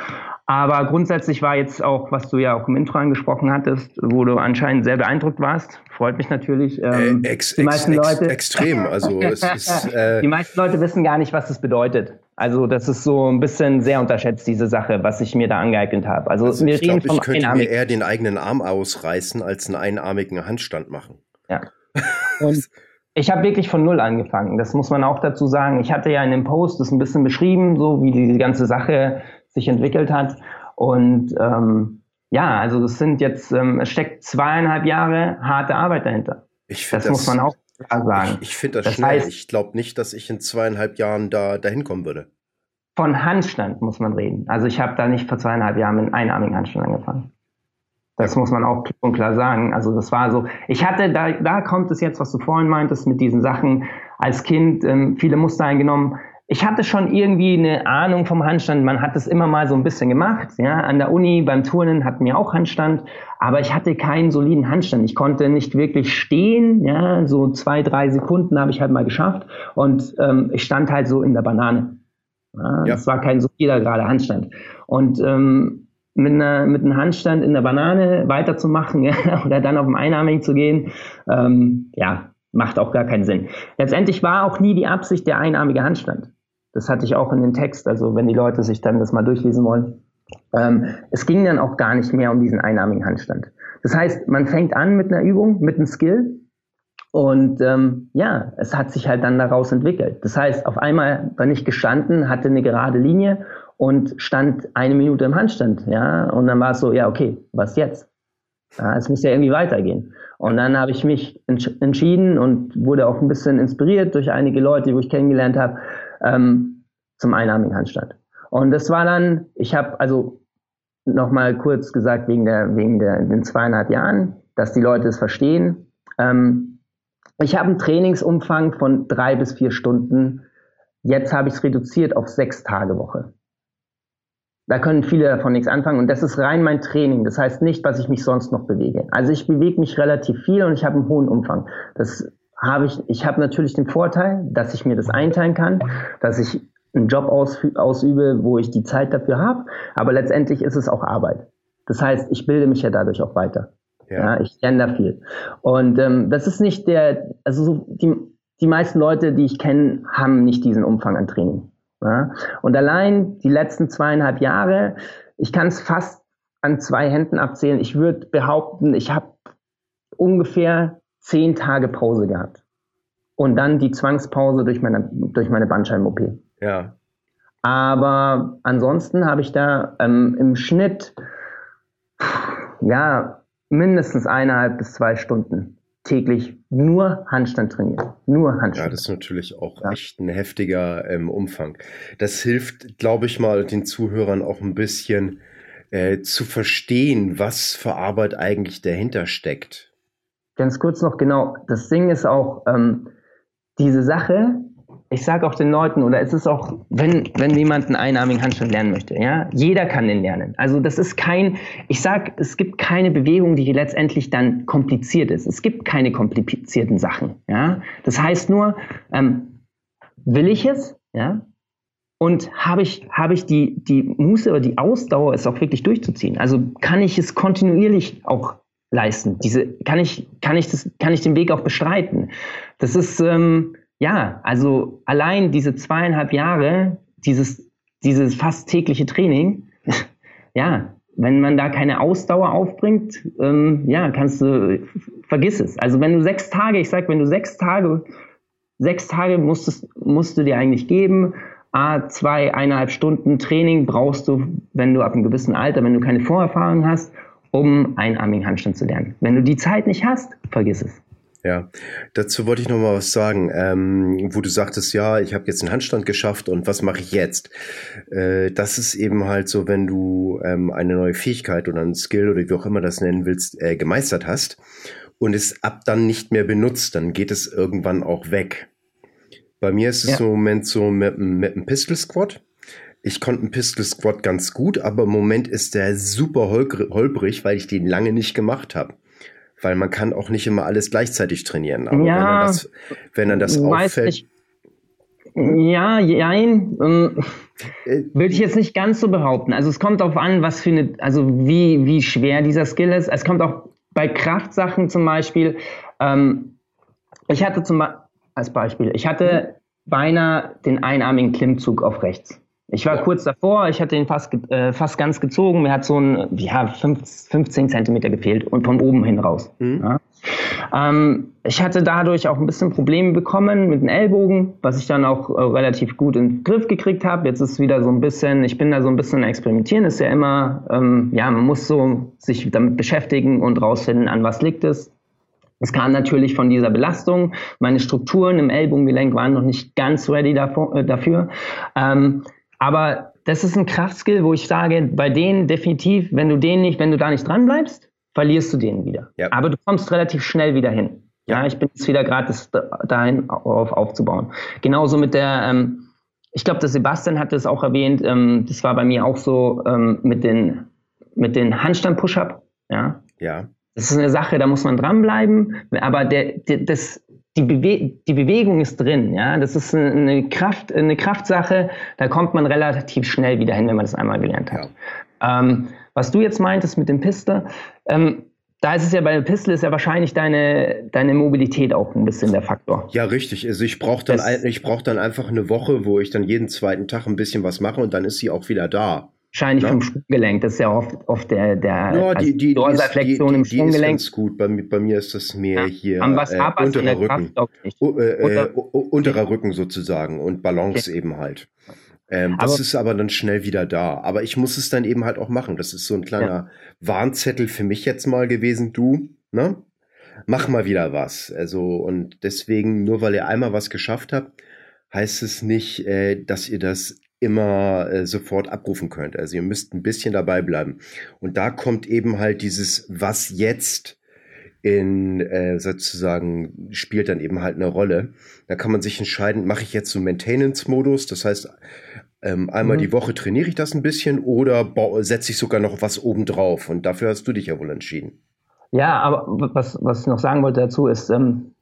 Aber grundsätzlich war jetzt auch, was du ja auch im Intro angesprochen hattest, wo du anscheinend sehr beeindruckt warst, freut mich natürlich. Ähm, äh, ex, die meisten ex, Leute, extrem. Also es <laughs> ist, äh, die meisten Leute wissen gar nicht, was das bedeutet. Also das ist so ein bisschen sehr unterschätzt diese Sache, was ich mir da angeeignet habe. Also, also ich glaube, ich könnte mir eher den eigenen Arm ausreißen, als einen einarmigen Handstand machen. Ja. <laughs> Und ich habe wirklich von null angefangen. Das muss man auch dazu sagen. Ich hatte ja in dem Post das ein bisschen beschrieben, so wie die ganze Sache sich entwickelt hat. Und ähm, ja, also es sind jetzt, ähm, es steckt zweieinhalb Jahre harte Arbeit dahinter. Ich das, das muss man auch sagen. Ich, ich finde das, das, schnell. Heißt, ich glaube nicht, dass ich in zweieinhalb Jahren da dahin kommen würde. Von Handstand muss man reden. Also ich habe da nicht vor zweieinhalb Jahren mit einem einarmigen Handstand angefangen. Das muss man auch klipp und klar sagen. Also das war so. Ich hatte, da, da kommt es jetzt, was du vorhin meintest, mit diesen Sachen als Kind ähm, viele Muster eingenommen ich hatte schon irgendwie eine Ahnung vom Handstand. Man hat es immer mal so ein bisschen gemacht. Ja, an der Uni beim Turnen hatten wir auch Handstand, aber ich hatte keinen soliden Handstand. Ich konnte nicht wirklich stehen. Ja, so zwei, drei Sekunden habe ich halt mal geschafft und ähm, ich stand halt so in der Banane. Ja, ja. Das war kein solider gerade Handstand. Und ähm, mit, einer, mit einem Handstand in der Banane weiterzumachen <laughs> ja, oder dann auf dem Einarmigen zu gehen, ähm, ja, macht auch gar keinen Sinn. Letztendlich war auch nie die Absicht der einarmige Handstand. Das hatte ich auch in den Text, also wenn die Leute sich dann das mal durchlesen wollen. Ähm, es ging dann auch gar nicht mehr um diesen einarmigen Handstand. Das heißt, man fängt an mit einer Übung, mit einem Skill und ähm, ja, es hat sich halt dann daraus entwickelt. Das heißt, auf einmal bin ich gestanden, hatte eine gerade Linie und stand eine Minute im Handstand, ja, und dann war es so, ja, okay, was jetzt? Ja, es muss ja irgendwie weitergehen. Und dann habe ich mich entsch entschieden und wurde auch ein bisschen inspiriert durch einige Leute, die ich kennengelernt habe, ähm, zum einarmigen Handstand. Und das war dann, ich habe also nochmal kurz gesagt, wegen der, wegen der, den zweieinhalb Jahren, dass die Leute es verstehen. Ähm, ich habe einen Trainingsumfang von drei bis vier Stunden. Jetzt habe ich es reduziert auf sechs Tage Woche. Da können viele davon nichts anfangen und das ist rein mein Training. Das heißt nicht, was ich mich sonst noch bewege. Also ich bewege mich relativ viel und ich habe einen hohen Umfang. Das habe ich, ich habe natürlich den Vorteil, dass ich mir das einteilen kann, dass ich einen Job ausübe, wo ich die Zeit dafür habe, aber letztendlich ist es auch Arbeit. Das heißt, ich bilde mich ja dadurch auch weiter. Ja. ja ich lerne da viel. Und ähm, das ist nicht der, also so die, die meisten Leute, die ich kenne, haben nicht diesen Umfang an Training. Ja? Und allein die letzten zweieinhalb Jahre, ich kann es fast an zwei Händen abzählen. Ich würde behaupten, ich habe ungefähr zehn Tage Pause gehabt. Und dann die Zwangspause durch meine, durch meine Bandscheiben-OP. Ja. Aber ansonsten habe ich da ähm, im Schnitt ja mindestens eineinhalb bis zwei Stunden täglich nur Handstand trainiert. Nur Handstand. Ja, das ist natürlich auch ja. echt ein heftiger ähm, Umfang. Das hilft, glaube ich mal, den Zuhörern auch ein bisschen äh, zu verstehen, was für Arbeit eigentlich dahinter steckt ganz kurz noch genau, das Ding ist auch, ähm, diese Sache, ich sage auch den Leuten, oder es ist auch, wenn, wenn jemand einen einarmigen Handstand lernen möchte, ja, jeder kann den lernen. Also das ist kein, ich sage, es gibt keine Bewegung, die letztendlich dann kompliziert ist. Es gibt keine komplizierten Sachen, ja. Das heißt nur, ähm, will ich es, ja, und habe ich, habe ich die, die Muße oder die Ausdauer, es auch wirklich durchzuziehen? Also kann ich es kontinuierlich auch leisten. Diese kann ich kann ich das kann ich den Weg auch bestreiten. Das ist ähm, ja also allein diese zweieinhalb Jahre dieses dieses fast tägliche Training. <laughs> ja, wenn man da keine Ausdauer aufbringt, ähm, ja, kannst du vergiss es. Also wenn du sechs Tage, ich sag, wenn du sechs Tage sechs Tage musstest musst du dir eigentlich geben. A, zwei, eineinhalb Stunden Training brauchst du, wenn du ab einem gewissen Alter, wenn du keine Vorerfahrung hast um einarmigen Handstand zu lernen. Wenn du die Zeit nicht hast, vergiss es. Ja, dazu wollte ich noch mal was sagen, ähm, wo du sagtest, ja, ich habe jetzt einen Handstand geschafft und was mache ich jetzt? Äh, das ist eben halt so, wenn du ähm, eine neue Fähigkeit oder einen Skill oder wie auch immer das nennen willst, äh, gemeistert hast und es ab dann nicht mehr benutzt, dann geht es irgendwann auch weg. Bei mir ist es ja. im Moment so mit, mit einem Pistol Squat. Ich konnte einen Pistol Squat ganz gut, aber im Moment ist der super holprig, weil ich den lange nicht gemacht habe. Weil man kann auch nicht immer alles gleichzeitig trainieren. Aber ja, wenn dann das, wenn dann das auffällt. Nicht. Ja, jein. Ähm, äh, würde ich jetzt nicht ganz so behaupten. Also es kommt darauf an, was für eine, also wie, wie schwer dieser Skill ist. Es kommt auch bei Kraftsachen zum Beispiel. Ähm, ich hatte zum Beispiel, als Beispiel, ich hatte beinahe den einarmigen Klimmzug auf rechts. Ich war kurz davor, ich hatte ihn fast, äh, fast ganz gezogen. Mir hat so ein, ja, 15 Zentimeter gefehlt und von oben hin raus. Mhm. Ja. Ähm, ich hatte dadurch auch ein bisschen Probleme bekommen mit den Ellbogen, was ich dann auch äh, relativ gut in den Griff gekriegt habe. Jetzt ist es wieder so ein bisschen, ich bin da so ein bisschen experimentieren, ist ja immer, ähm, ja, man muss so sich damit beschäftigen und rausfinden, an was liegt es. Es kam natürlich von dieser Belastung. Meine Strukturen im Ellbogengelenk waren noch nicht ganz ready davor, äh, dafür. Ähm, aber das ist ein Kraftskill, wo ich sage, bei denen definitiv, wenn du den nicht, wenn du da nicht dran bleibst, verlierst du den wieder. Ja. Aber du kommst relativ schnell wieder hin. Ja, ich bin jetzt wieder gerade dahin auf, aufzubauen. Genauso mit der, ähm, ich glaube, der Sebastian hat das auch erwähnt, ähm, das war bei mir auch so ähm, mit den, mit den Handstand-Push-Up. Ja. ja. Das ist eine Sache, da muss man dranbleiben, aber der, der, das, die, Bewe die Bewegung ist drin, ja. Das ist eine Kraft, eine Kraftsache, da kommt man relativ schnell wieder hin, wenn man das einmal gelernt hat. Ja. Ähm, was du jetzt meintest mit dem Piste, ähm, da ist es ja bei der Pistol ist ja wahrscheinlich deine, deine Mobilität auch ein bisschen der Faktor. Ja, richtig. Also ich brauche dann, ich brauch dann einfach eine Woche, wo ich dann jeden zweiten Tag ein bisschen was mache und dann ist sie auch wieder da. Wahrscheinlich ja? vom Sprunggelenk. Das ist ja oft, oft der, der ja, die, die, die, die, im Sprunggelenk. Die ist ganz gut. Bei, bei mir ist das mehr ja. hier Am was äh, unterer Rücken. Uh, äh, äh, unterer Rücken sozusagen und Balance okay. eben halt. Ähm, das aber, ist aber dann schnell wieder da. Aber ich muss es dann eben halt auch machen. Das ist so ein kleiner ja. Warnzettel für mich jetzt mal gewesen. Du, ne? Mach mal wieder was. Also, und deswegen, nur weil ihr einmal was geschafft habt, heißt es nicht, äh, dass ihr das immer äh, sofort abrufen könnt. Also ihr müsst ein bisschen dabei bleiben. Und da kommt eben halt dieses Was jetzt in äh, sozusagen spielt dann eben halt eine Rolle. Da kann man sich entscheiden, mache ich jetzt so Maintenance-Modus, das heißt, ähm, einmal mhm. die Woche trainiere ich das ein bisschen oder setze ich sogar noch was obendrauf. Und dafür hast du dich ja wohl entschieden. Ja, aber was, was ich noch sagen wollte dazu ist, ähm,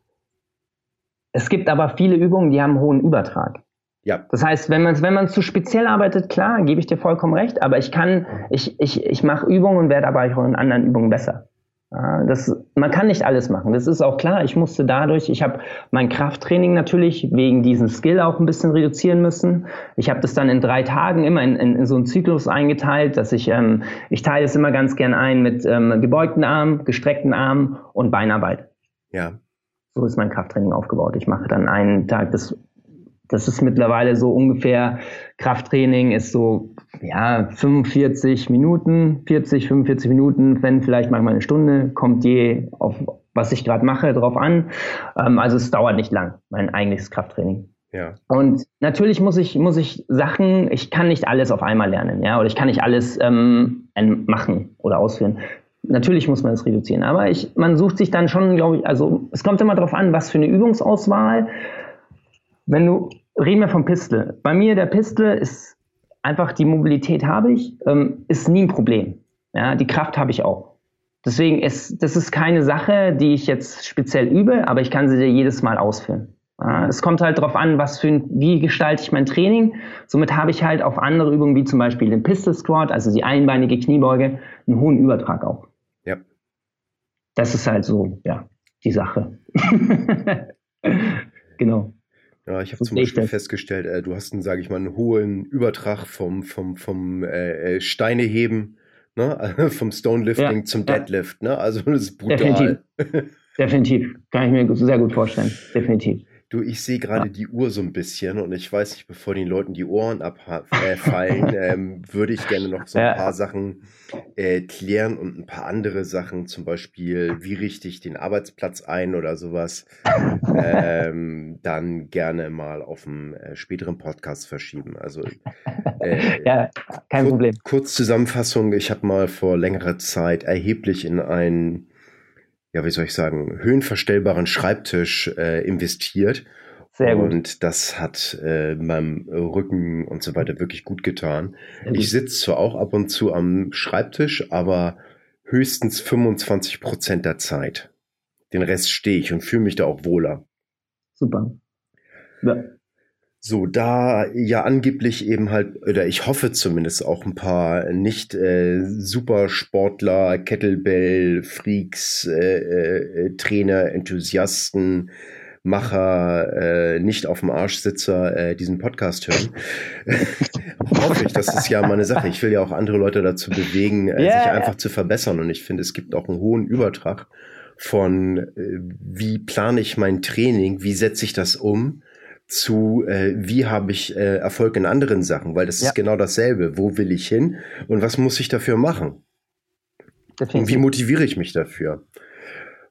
es gibt aber viele Übungen, die haben einen hohen Übertrag. Ja. Das heißt, wenn man es wenn zu speziell arbeitet, klar, gebe ich dir vollkommen recht, aber ich kann, ich, ich, ich mache Übungen und werde aber auch in anderen Übungen besser. Das, man kann nicht alles machen. Das ist auch klar. Ich musste dadurch, ich habe mein Krafttraining natürlich wegen diesem Skill auch ein bisschen reduzieren müssen. Ich habe das dann in drei Tagen immer in, in, in so einen Zyklus eingeteilt, dass ich, ähm, ich teile es immer ganz gern ein mit ähm, gebeugten Armen, gestreckten Armen und Beinarbeit. Ja. So ist mein Krafttraining aufgebaut. Ich mache dann einen Tag das das ist mittlerweile so ungefähr, Krafttraining ist so, ja, 45 Minuten, 40, 45 Minuten, wenn vielleicht manchmal eine Stunde, kommt je auf, was ich gerade mache, drauf an. Ähm, also es dauert nicht lang, mein eigentliches Krafttraining. Ja. Und natürlich muss ich, muss ich Sachen, ich kann nicht alles auf einmal lernen, ja, oder ich kann nicht alles ähm, machen oder ausführen. Natürlich muss man es reduzieren, aber ich, man sucht sich dann schon, glaube ich, also es kommt immer darauf an, was für eine Übungsauswahl wenn du, reden wir vom Pistel. Bei mir der Pistel ist einfach die Mobilität habe ich, ähm, ist nie ein Problem. Ja, die Kraft habe ich auch. Deswegen ist, das ist keine Sache, die ich jetzt speziell übe, aber ich kann sie dir jedes Mal ausführen. Ja, es kommt halt darauf an, was für ein, wie gestalte ich mein Training. Somit habe ich halt auf andere Übungen, wie zum Beispiel den Pistol Squat, also die einbeinige Kniebeuge, einen hohen Übertrag auch. Ja. Das ist halt so, ja, die Sache. <laughs> genau. Ja, ich habe zum Beispiel festgestellt, äh, du hast einen, sage ich mal, einen hohen Übertrag vom, vom, vom äh, äh Steineheben, ne? <laughs> vom Stonelifting ja, zum Deadlift. Ja. Ne? Also das ist brutal. Definitiv. <laughs> Definitiv. Kann ich mir sehr gut vorstellen. Definitiv. Du, ich sehe gerade die Uhr so ein bisschen und ich weiß nicht, bevor den Leuten die Ohren abfallen, äh, <laughs> ähm, würde ich gerne noch so ein ja. paar Sachen äh, klären und ein paar andere Sachen, zum Beispiel, wie richte ich den Arbeitsplatz ein oder sowas, ähm, dann gerne mal auf einen äh, späteren Podcast verschieben. Also, äh, <laughs> ja, kein kur Problem. Kurz Zusammenfassung, ich habe mal vor längerer Zeit erheblich in ein ja, wie soll ich sagen, höhenverstellbaren Schreibtisch äh, investiert. Sehr gut. Und das hat äh, meinem Rücken und so weiter wirklich gut getan. Gut. Ich sitze zwar auch ab und zu am Schreibtisch, aber höchstens 25 Prozent der Zeit. Den Rest stehe ich und fühle mich da auch wohler. Super. Ja. So, da ja angeblich eben halt, oder ich hoffe zumindest auch ein paar nicht äh, Supersportler, Kettlebell, Freaks, äh, äh, Trainer, Enthusiasten, Macher, äh, nicht auf dem Arschsitzer äh, diesen Podcast hören. <laughs> hoffe ich, das ist ja meine Sache. Ich will ja auch andere Leute dazu bewegen, äh, yeah. sich einfach zu verbessern. Und ich finde, es gibt auch einen hohen Übertrag von, äh, wie plane ich mein Training, wie setze ich das um zu, äh, wie habe ich äh, Erfolg in anderen Sachen, weil das ja. ist genau dasselbe. Wo will ich hin und was muss ich dafür machen? Und wie motiviere ich mich dafür?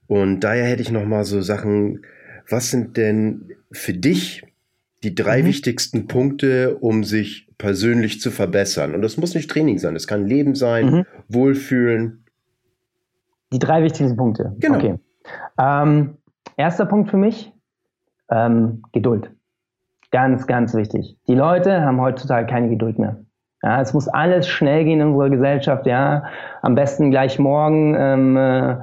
Und daher hätte ich noch mal so Sachen, was sind denn für dich die drei mhm. wichtigsten Punkte, um sich persönlich zu verbessern? Und das muss nicht Training sein, das kann Leben sein, mhm. Wohlfühlen. Die drei wichtigsten Punkte. Genau. Okay. Ähm, erster Punkt für mich, ähm, Geduld. Ganz, ganz wichtig. Die Leute haben heutzutage keine Geduld mehr. Ja, es muss alles schnell gehen in unserer Gesellschaft. Ja, am besten gleich morgen ähm, äh,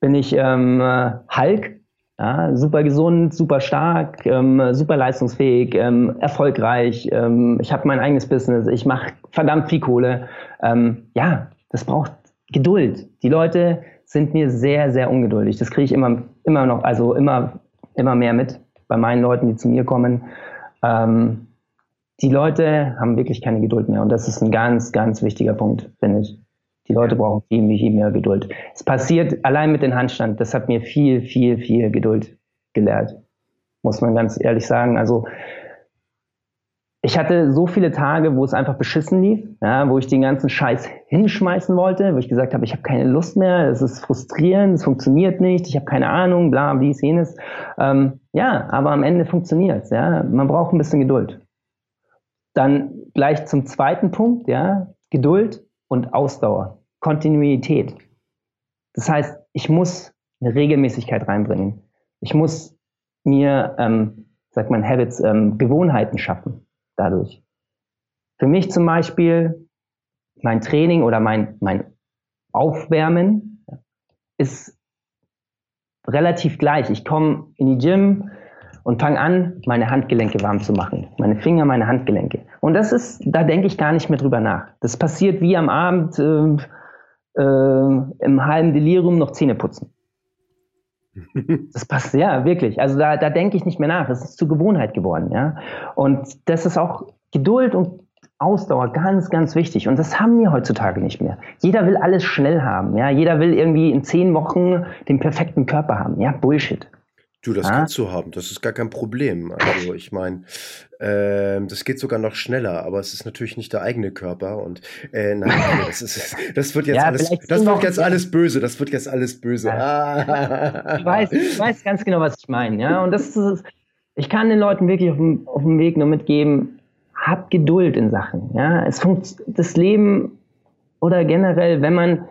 bin ich ähm, äh, Hulk. Ja, super gesund, super stark, ähm, super leistungsfähig, ähm, erfolgreich. Ähm, ich habe mein eigenes Business. Ich mache verdammt viel Kohle. Ähm, ja, das braucht Geduld. Die Leute sind mir sehr, sehr ungeduldig. Das kriege ich immer, immer noch, also immer, immer mehr mit bei meinen Leuten, die zu mir kommen. Ähm, die Leute haben wirklich keine Geduld mehr und das ist ein ganz, ganz wichtiger Punkt, finde ich. Die Leute brauchen viel, viel mehr Geduld. Es passiert allein mit dem Handstand, das hat mir viel, viel, viel Geduld gelehrt, muss man ganz ehrlich sagen. Also ich hatte so viele Tage, wo es einfach beschissen lief, ja, wo ich den ganzen Scheiß hinschmeißen wollte, wo ich gesagt habe, ich habe keine Lust mehr, es ist frustrierend, es funktioniert nicht, ich habe keine Ahnung, bla, dies, jenes. Ähm, ja, aber am Ende funktioniert es. Ja. Man braucht ein bisschen Geduld. Dann gleich zum zweiten Punkt, ja, Geduld und Ausdauer, Kontinuität. Das heißt, ich muss eine Regelmäßigkeit reinbringen. Ich muss mir, ähm, sagt man, Habits, ähm, Gewohnheiten schaffen dadurch. Für mich zum Beispiel, mein Training oder mein, mein Aufwärmen ist relativ gleich. Ich komme in die Gym und fange an, meine Handgelenke warm zu machen. Meine Finger, meine Handgelenke. Und das ist, da denke ich gar nicht mehr drüber nach. Das passiert wie am Abend äh, äh, im halben Delirium noch Zähne putzen. <laughs> Das passt, ja, wirklich. Also da, da denke ich nicht mehr nach. Es ist zur Gewohnheit geworden, ja. Und das ist auch Geduld und Ausdauer ganz, ganz wichtig. Und das haben wir heutzutage nicht mehr. Jeder will alles schnell haben, ja. Jeder will irgendwie in zehn Wochen den perfekten Körper haben. Ja, Bullshit. Du, das ah. kannst du haben, das ist gar kein Problem. Also ich meine, äh, das geht sogar noch schneller, aber es ist natürlich nicht der eigene Körper und äh, nein, <laughs> das, ist, das wird jetzt ja, alles, das wird jetzt alles böse, das wird jetzt alles böse. Ja. <laughs> Ich weiß, ich weiß ganz genau, was ich meine, ja. Und das ist, ich kann den Leuten wirklich auf dem, auf dem Weg nur mitgeben, habt Geduld in Sachen, ja. Es funkt, das Leben oder generell, wenn man,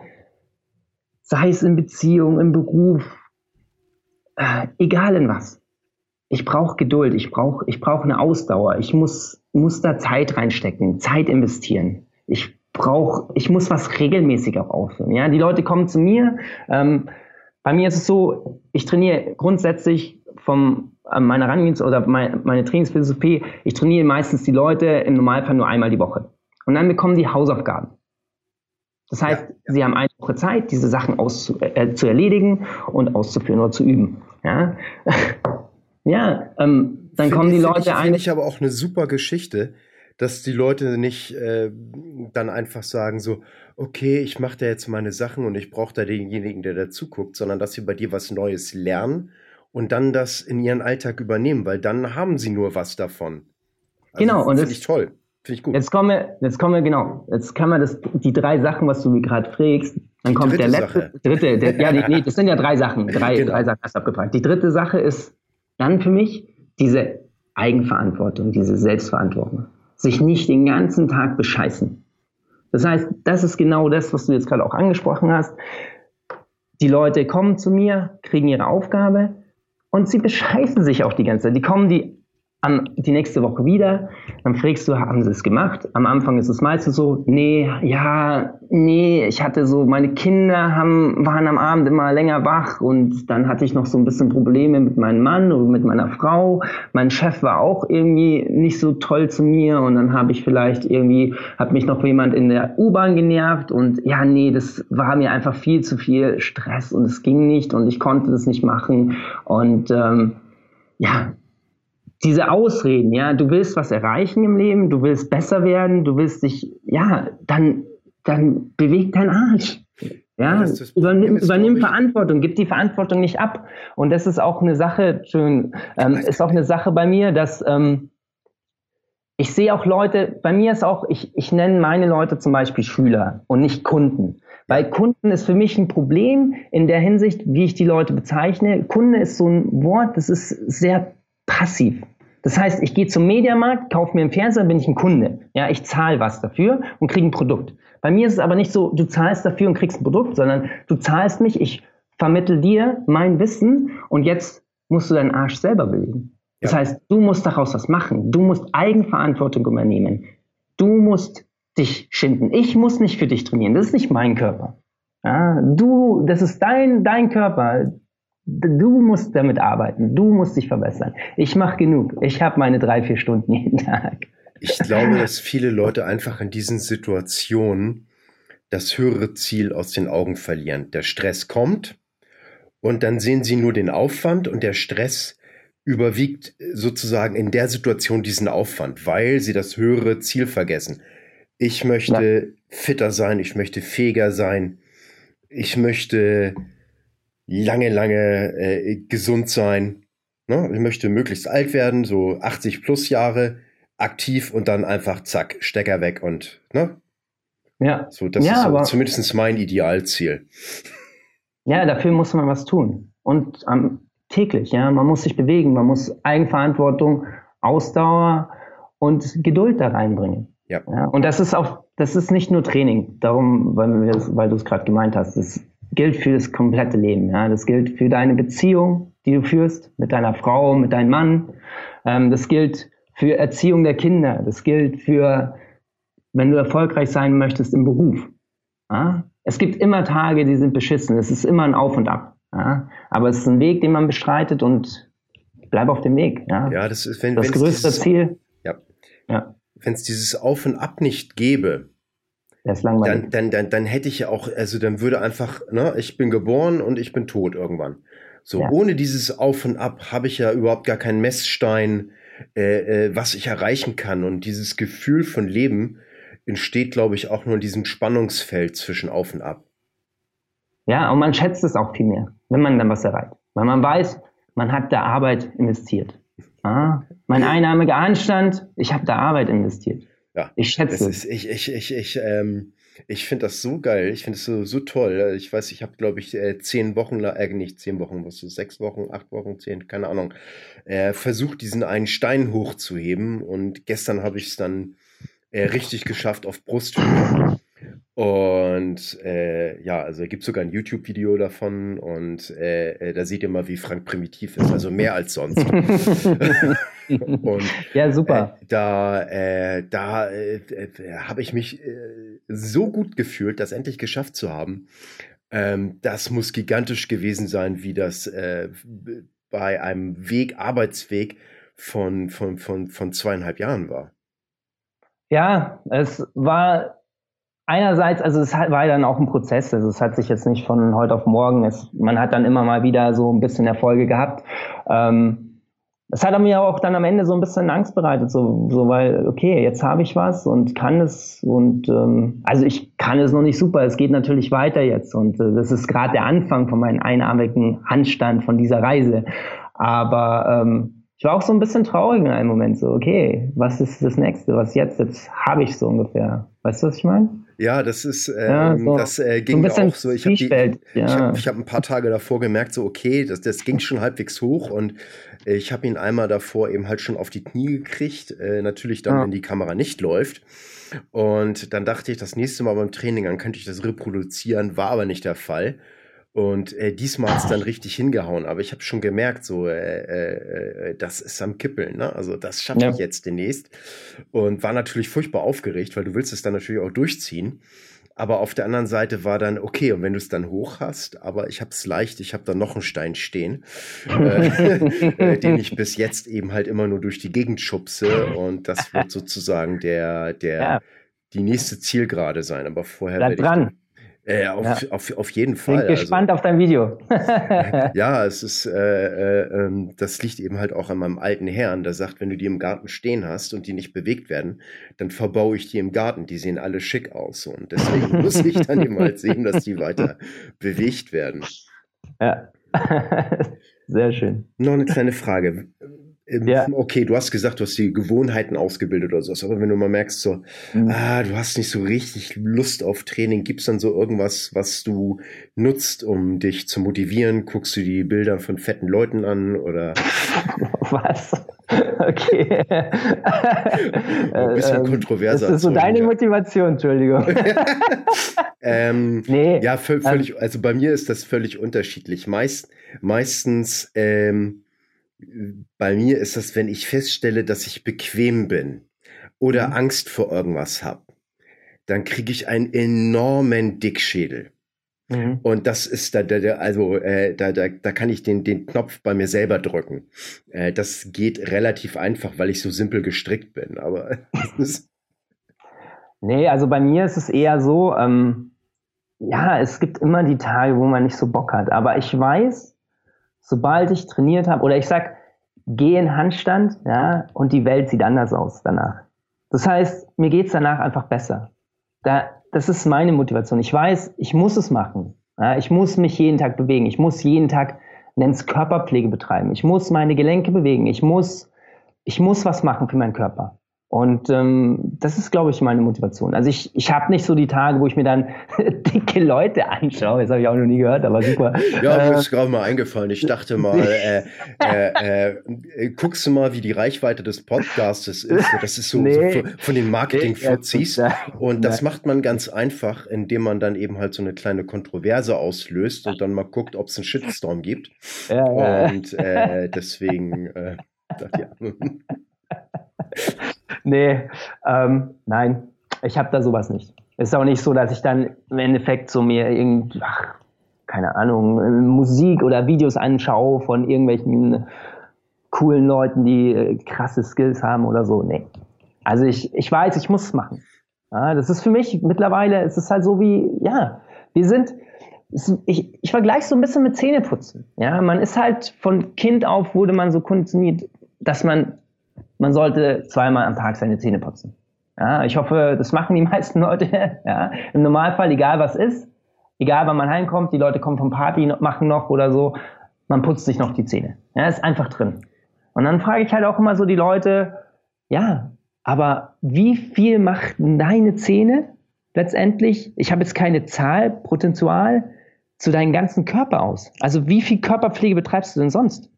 sei es in Beziehung, im Beruf, äh, egal in was. Ich brauche Geduld, ich brauche ich brauch eine Ausdauer, ich muss, muss da Zeit reinstecken, Zeit investieren. Ich brauche, ich muss was regelmäßig auch aufführen. Ja? Die Leute kommen zu mir. Ähm, bei mir ist es so, ich trainiere grundsätzlich vom äh, meiner Herangehens oder meine, meine Trainingsphilosophie, ich trainiere meistens die Leute im Normalfall nur einmal die Woche. Und dann bekommen die Hausaufgaben. Das heißt, ja. sie haben eine Woche Zeit, diese Sachen auszu äh, zu erledigen und auszuführen oder zu üben. Ja, <laughs> ja ähm, dann find kommen die Leute ich, ein. Finde ich aber auch eine super Geschichte, dass die Leute nicht äh, dann einfach sagen so, okay, ich mache da jetzt meine Sachen und ich brauche da denjenigen, der dazu guckt, sondern dass sie bei dir was Neues lernen und dann das in ihren Alltag übernehmen, weil dann haben sie nur was davon. Also, genau, und das finde ich toll. Finde ich gut. Jetzt kommen wir, jetzt kommen wir, genau, jetzt kann man das, die drei Sachen, was du mir gerade fragst, dann kommt der letzte, Sache. dritte, der, ja, die, nee, das sind ja drei Sachen, drei, genau. drei Sachen hast du abgefragt. Die dritte Sache ist dann für mich diese Eigenverantwortung, diese Selbstverantwortung. Sich nicht den ganzen Tag bescheißen. Das heißt, das ist genau das, was du jetzt gerade auch angesprochen hast. Die Leute kommen zu mir, kriegen ihre Aufgabe und sie bescheißen sich auch die ganze Zeit. Die kommen die am, die nächste Woche wieder, dann fragst du, haben sie es gemacht? Am Anfang ist es meistens so, nee, ja, nee, ich hatte so, meine Kinder haben, waren am Abend immer länger wach und dann hatte ich noch so ein bisschen Probleme mit meinem Mann oder mit meiner Frau. Mein Chef war auch irgendwie nicht so toll zu mir und dann habe ich vielleicht irgendwie, hat mich noch jemand in der U-Bahn genervt und ja, nee, das war mir einfach viel zu viel Stress und es ging nicht und ich konnte das nicht machen und ähm, ja, diese Ausreden, ja, du willst was erreichen im Leben, du willst besser werden, du willst dich, ja, dann, dann beweg deinen Arsch. Ja, übernimm, übernimm Verantwortung, gib die Verantwortung nicht ab. Und das ist auch eine Sache, schön, ähm, ist auch eine Sache bei mir, dass ähm, ich sehe auch Leute, bei mir ist auch, ich, ich nenne meine Leute zum Beispiel Schüler und nicht Kunden. Weil Kunden ist für mich ein Problem in der Hinsicht, wie ich die Leute bezeichne. Kunde ist so ein Wort, das ist sehr passiv. Das heißt, ich gehe zum Mediamarkt, kaufe mir einen Fernseher, bin ich ein Kunde. Ja, ich zahle was dafür und kriege ein Produkt. Bei mir ist es aber nicht so, du zahlst dafür und kriegst ein Produkt, sondern du zahlst mich, ich vermittel dir mein Wissen und jetzt musst du deinen Arsch selber belegen. Das ja. heißt, du musst daraus was machen. Du musst Eigenverantwortung übernehmen. Du musst dich schinden. Ich muss nicht für dich trainieren. Das ist nicht mein Körper. Ja, du, das ist dein, dein Körper. Du musst damit arbeiten, du musst dich verbessern. Ich mache genug. Ich habe meine drei, vier Stunden jeden Tag. Ich glaube, dass viele Leute einfach in diesen Situationen das höhere Ziel aus den Augen verlieren. Der Stress kommt und dann sehen sie nur den Aufwand und der Stress überwiegt sozusagen in der Situation diesen Aufwand, weil sie das höhere Ziel vergessen. Ich möchte ja. fitter sein, ich möchte fähiger sein, ich möchte lange, lange äh, gesund sein. Ne? Ich möchte möglichst alt werden, so 80 plus Jahre, aktiv und dann einfach zack, Stecker weg und ne? Ja. So, das ja, ist so, zumindest mein Idealziel. Ja, dafür muss man was tun. Und ähm, täglich, ja. Man muss sich bewegen, man muss Eigenverantwortung, Ausdauer und Geduld da reinbringen. Ja. ja. Und das ist auch, das ist nicht nur Training, darum, weil, weil du es gerade gemeint hast, das gilt für das komplette Leben. Ja? Das gilt für deine Beziehung, die du führst mit deiner Frau, mit deinem Mann. Ähm, das gilt für Erziehung der Kinder. Das gilt für, wenn du erfolgreich sein möchtest im Beruf. Ja? Es gibt immer Tage, die sind beschissen. Es ist immer ein Auf und Ab. Ja? Aber es ist ein Weg, den man bestreitet und bleib auf dem Weg. Ja, ja das ist, wenn das größte dieses, Ziel. Ja. ja. Wenn es dieses Auf und Ab nicht gäbe, der ist langweilig. Dann, dann, dann, dann hätte ich ja auch, also dann würde einfach, ne, ich bin geboren und ich bin tot irgendwann. So, ja. ohne dieses Auf und Ab habe ich ja überhaupt gar keinen Messstein, äh, äh, was ich erreichen kann. Und dieses Gefühl von Leben entsteht, glaube ich, auch nur in diesem Spannungsfeld zwischen Auf und Ab. Ja, und man schätzt es auch viel mehr, wenn man dann was erreicht. Weil man weiß, man hat da Arbeit investiert. Ah, mein <laughs> einnahmiger Anstand, ich habe da Arbeit investiert. Ja, ich schätze. Ist, ich ich, ich, ich, ähm, ich finde das so geil. Ich finde es so, so toll. Ich weiß, ich habe, glaube ich, äh, zehn Wochen, äh, nicht zehn Wochen, was ist, sechs Wochen, acht Wochen, zehn, keine Ahnung, äh, versucht, diesen einen Stein hochzuheben. Und gestern habe ich es dann äh, richtig geschafft auf Brusthöhe. Und äh, ja, also gibt sogar ein YouTube-Video davon und äh, äh, da seht ihr mal, wie Frank primitiv ist, also mehr als sonst. <laughs> <laughs> und <laughs> ja, super. Äh, da äh, da äh, habe ich mich so gut gefühlt, das endlich geschafft zu haben. Ähm, das muss gigantisch gewesen sein, wie das bei einem Weg, Arbeitsweg von, von, von, von zweieinhalb Jahren war. Ja, es war einerseits, also es war dann auch ein Prozess, also es hat sich jetzt nicht von heute auf morgen, es, man hat dann immer mal wieder so ein bisschen Erfolge gehabt. Ähm, es hat mir auch dann am Ende so ein bisschen Angst bereitet, so, so weil, okay, jetzt habe ich was und kann es und ähm, also ich kann es noch nicht super, es geht natürlich weiter jetzt und äh, das ist gerade der Anfang von meinem einarmigen Handstand von dieser Reise. Aber ähm, ich war auch so ein bisschen traurig in einem Moment, so, okay, was ist das nächste, was jetzt? Jetzt habe ich so ungefähr. Weißt du, was ich meine? Ja, das ist, ähm, ja, so, das äh, ging so auch so. Ich habe ja. hab, hab ein paar Tage davor gemerkt, so okay, das, das ging schon halbwegs hoch und ich habe ihn einmal davor eben halt schon auf die Knie gekriegt. Äh, natürlich dann, ja. wenn die Kamera nicht läuft. Und dann dachte ich, das nächste Mal beim Training, dann könnte ich das reproduzieren, war aber nicht der Fall. Und äh, diesmal hat es dann richtig hingehauen. Aber ich habe schon gemerkt, so, äh, äh, das ist am Kippeln. Ne? Also das schaffe ja. ich jetzt demnächst. Und war natürlich furchtbar aufgeregt, weil du willst es dann natürlich auch durchziehen. Aber auf der anderen Seite war dann, okay, und wenn du es dann hoch hast, aber ich habe es leicht, ich habe da noch einen Stein stehen, äh, <laughs> äh, den ich bis jetzt eben halt immer nur durch die Gegend schubse. Und das wird <laughs> sozusagen der, der, ja. die nächste Zielgerade sein. Aber vorher Bleib. Dran. Äh, auf, ja. auf, auf jeden Fall. Bin gespannt also, auf dein Video. <laughs> ja, es ist, äh, äh, ähm, das liegt eben halt auch an meinem alten Herrn, der sagt, wenn du die im Garten stehen hast und die nicht bewegt werden, dann verbaue ich die im Garten. Die sehen alle schick aus. Und deswegen <laughs> muss ich dann eben halt sehen, dass die weiter bewegt werden. Ja. <laughs> Sehr schön. Noch eine kleine Frage. Ähm, ja. Okay, du hast gesagt, du hast die Gewohnheiten ausgebildet oder so, aber wenn du mal merkst, so, mhm. ah, du hast nicht so richtig Lust auf Training, gibt es dann so irgendwas, was du nutzt, um dich zu motivieren? Guckst du die Bilder von fetten Leuten an oder? <laughs> Was? <laughs> Okay. <laughs> Ein bisschen ähm, kontroverser. Das ist so deine ja. Motivation, Entschuldigung. ähm, nee. Ja, völlig, ähm, also bei mir ist das völlig unterschiedlich. Meist, meistens, ähm, bei mir ist das, wenn ich feststelle, dass ich bequem bin oder mhm. Angst vor irgendwas habe, dann kriege ich einen enormen Dickschädel. Mhm. Und das ist da, da also äh, da, da, da kann ich den, den Knopf bei mir selber drücken. Äh, das geht relativ einfach, weil ich so simpel gestrickt bin. Aber <laughs> nee, also bei mir ist es eher so, ähm, ja, es gibt immer die Tage, wo man nicht so Bock hat. Aber ich weiß, sobald ich trainiert habe, oder ich sag, geh in Handstand, ja, und die Welt sieht anders aus danach. Das heißt, mir geht's danach einfach besser. Da, das ist meine Motivation. Ich weiß, ich muss es machen. Ja, ich muss mich jeden Tag bewegen. Ich muss jeden Tag, nenn's Körperpflege betreiben. Ich muss meine Gelenke bewegen. Ich muss, ich muss was machen für meinen Körper. Und ähm, das ist, glaube ich, meine Motivation. Also ich, ich habe nicht so die Tage, wo ich mir dann <laughs> dicke Leute anschaue. Das habe ich auch noch nie gehört, aber super. Ja, mir äh, ist gerade mal eingefallen. Ich dachte mal, <laughs> äh, äh, äh, guckst du mal, wie die Reichweite des Podcasts ist. Das ist so, nee, so von den Marketing-Fuzis. Und das macht man ganz einfach, indem man dann eben halt so eine kleine Kontroverse auslöst und dann mal guckt, ob es einen Shitstorm gibt. Ja, und äh, deswegen äh, dachte ja. <laughs> nee, ähm, nein, ich habe da sowas nicht. Ist auch nicht so, dass ich dann im Endeffekt so mir irgend, ach, keine Ahnung, Musik oder Videos anschaue von irgendwelchen coolen Leuten, die äh, krasse Skills haben oder so. Nee. Also ich, ich weiß, ich muss es machen. Ja, das ist für mich mittlerweile, es ist halt so wie, ja, wir sind, ich, ich vergleiche so ein bisschen mit Zähneputzen. Ja, man ist halt von Kind auf wurde man so konditioniert, dass man man sollte zweimal am Tag seine Zähne putzen. Ja, ich hoffe, das machen die <laughs> meisten Leute. Ja. Im Normalfall, egal was ist, egal wann man heimkommt, die Leute kommen vom Party, machen noch oder so, man putzt sich noch die Zähne. Ja, ist einfach drin. Und dann frage ich halt auch immer so die Leute, ja, aber wie viel macht deine Zähne letztendlich, ich habe jetzt keine Zahl, Potenzial, zu deinem ganzen Körper aus? Also wie viel Körperpflege betreibst du denn sonst?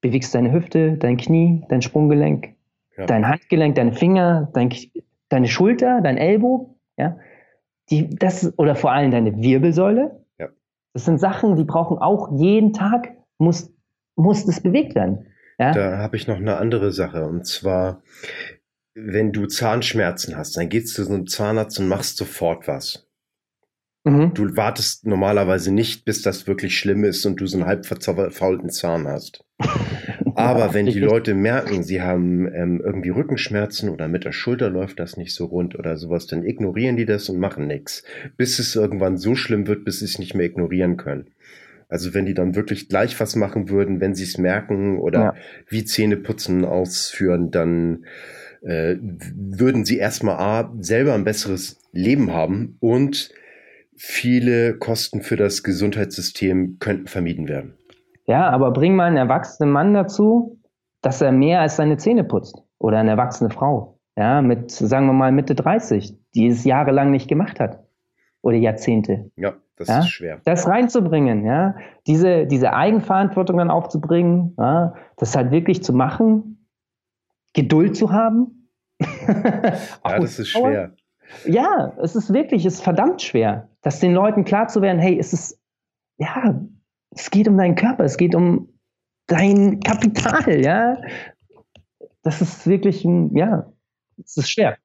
Bewegst deine Hüfte, dein Knie, dein Sprunggelenk, ja. Dein Handgelenk, deine Finger, dein, deine Schulter, dein Ellbogen, ja. Die, das, oder vor allem deine Wirbelsäule. Ja. Das sind Sachen, die brauchen auch jeden Tag, muss, muss das bewegt werden. Ja? Da habe ich noch eine andere Sache. Und zwar, wenn du Zahnschmerzen hast, dann gehst du zu einem Zahnarzt und machst sofort was. Mhm. Du wartest normalerweise nicht, bis das wirklich schlimm ist und du so einen halb verfaulten Zahn hast. Aber wenn die Leute merken, sie haben ähm, irgendwie Rückenschmerzen oder mit der Schulter läuft das nicht so rund oder sowas, dann ignorieren die das und machen nichts, bis es irgendwann so schlimm wird, bis sie es nicht mehr ignorieren können. Also wenn die dann wirklich gleich was machen würden, wenn sie es merken oder ja. wie Zähneputzen ausführen, dann äh, würden sie erstmal A, selber ein besseres Leben haben und viele Kosten für das Gesundheitssystem könnten vermieden werden. Ja, aber bring mal einen erwachsenen Mann dazu, dass er mehr als seine Zähne putzt. Oder eine erwachsene Frau. Ja, mit, sagen wir mal, Mitte 30, die es jahrelang nicht gemacht hat. Oder Jahrzehnte. Ja, das ja? ist schwer. Das reinzubringen, ja. Diese, diese Eigenverantwortung dann aufzubringen, ja? das halt wirklich zu machen, Geduld zu haben. <laughs> ja, das ist schwer. Ja, es ist wirklich, es ist verdammt schwer, dass den Leuten klar zu werden, hey, es ist ja, es geht um deinen Körper, es geht um dein Kapital, ja. Das ist wirklich, ja, es ist schwer.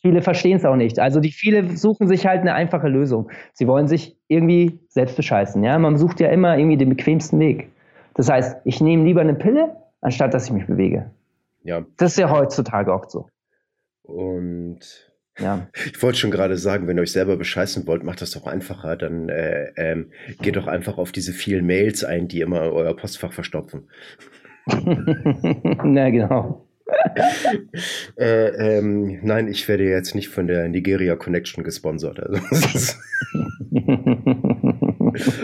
Viele verstehen es auch nicht. Also die viele suchen sich halt eine einfache Lösung. Sie wollen sich irgendwie selbst bescheißen. Ja? Man sucht ja immer irgendwie den bequemsten Weg. Das heißt, ich nehme lieber eine Pille, anstatt dass ich mich bewege. Ja. Das ist ja heutzutage oft so. Und ja. Ich wollte schon gerade sagen, wenn ihr euch selber bescheißen wollt, macht das doch einfacher. Dann äh, ähm, geht doch einfach auf diese vielen Mails ein, die immer euer Postfach verstopfen. <laughs> Na genau. <laughs> äh, ähm, nein, ich werde jetzt nicht von der Nigeria Connection gesponsert. Also, <laughs>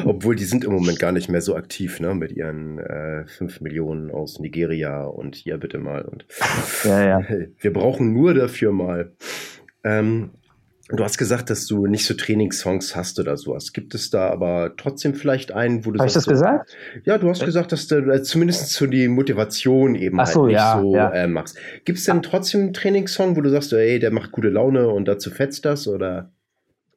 obwohl die sind im Moment gar nicht mehr so aktiv, ne, mit ihren äh, 5 Millionen aus Nigeria und hier bitte mal. Und ja, ja. wir brauchen nur dafür mal. Ähm, Du hast gesagt, dass du nicht so Trainingssongs hast oder sowas. Gibt es da aber trotzdem vielleicht einen, wo du Habe ich das gesagt? Ja, du hast gesagt, dass du äh, zumindest so die Motivation eben Ach halt so, nicht ja, so ja. Äh, machst. Gibt es denn trotzdem einen Trainingssong, wo du sagst, ey, der macht gute Laune und dazu fetzt das oder?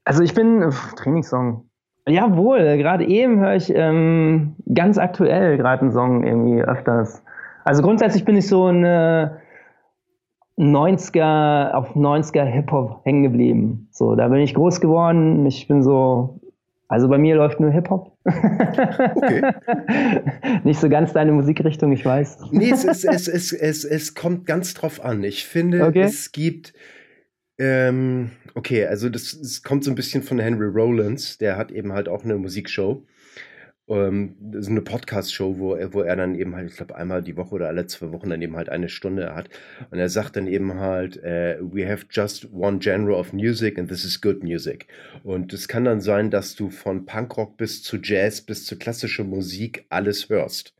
Also ich bin pff, Trainingssong. Jawohl, gerade eben höre ich ähm, ganz aktuell gerade einen Song irgendwie öfters. Also grundsätzlich bin ich so eine 90er, auf 90er Hip-Hop hängen geblieben. So, da bin ich groß geworden. Ich bin so, also bei mir läuft nur Hip-Hop. Okay. <laughs> Nicht so ganz deine Musikrichtung, ich weiß. Nee, es, ist, es, es, es, es kommt ganz drauf an. Ich finde, okay. es gibt, ähm, okay, also das, das kommt so ein bisschen von Henry Rollins, der hat eben halt auch eine Musikshow ähm, so eine Podcast-Show, wo, er, wo er dann eben halt, ich glaube, einmal die Woche oder alle zwei Wochen dann eben halt eine Stunde hat. Und er sagt dann eben halt, äh, we have just one genre of music and this is good music. Und es kann dann sein, dass du von Punkrock bis zu Jazz bis zu klassischer Musik alles hörst.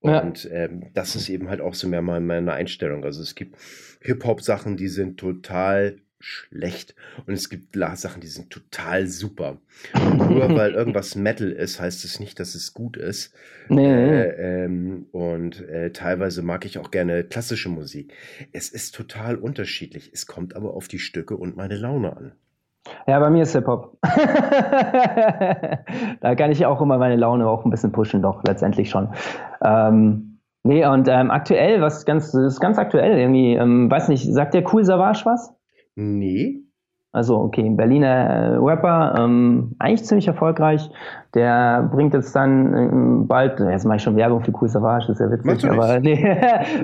Und ja. ähm, das ist eben halt auch so mehr meine Einstellung. Also es gibt Hip-Hop-Sachen, die sind total schlecht. Und es gibt Sachen, die sind total super. Und nur weil <laughs> irgendwas Metal ist, heißt es nicht, dass es gut ist. Nee. Äh, ähm, und äh, teilweise mag ich auch gerne klassische Musik. Es ist total unterschiedlich. Es kommt aber auf die Stücke und meine Laune an. Ja, bei mir ist Hip-Hop. <laughs> da kann ich auch immer meine Laune auch ein bisschen pushen, doch, letztendlich schon. Ähm, nee, und ähm, aktuell, was ganz, das ist ganz aktuell irgendwie, ähm, weiß nicht, sagt der Cool Savage was? Nee. Also, okay, ein Berliner äh, Rapper, ähm, eigentlich ziemlich erfolgreich. Der bringt jetzt dann ähm, bald, jetzt mache ich schon Werbung für Cool Savage, ist ja witzig, aber <laughs> nee,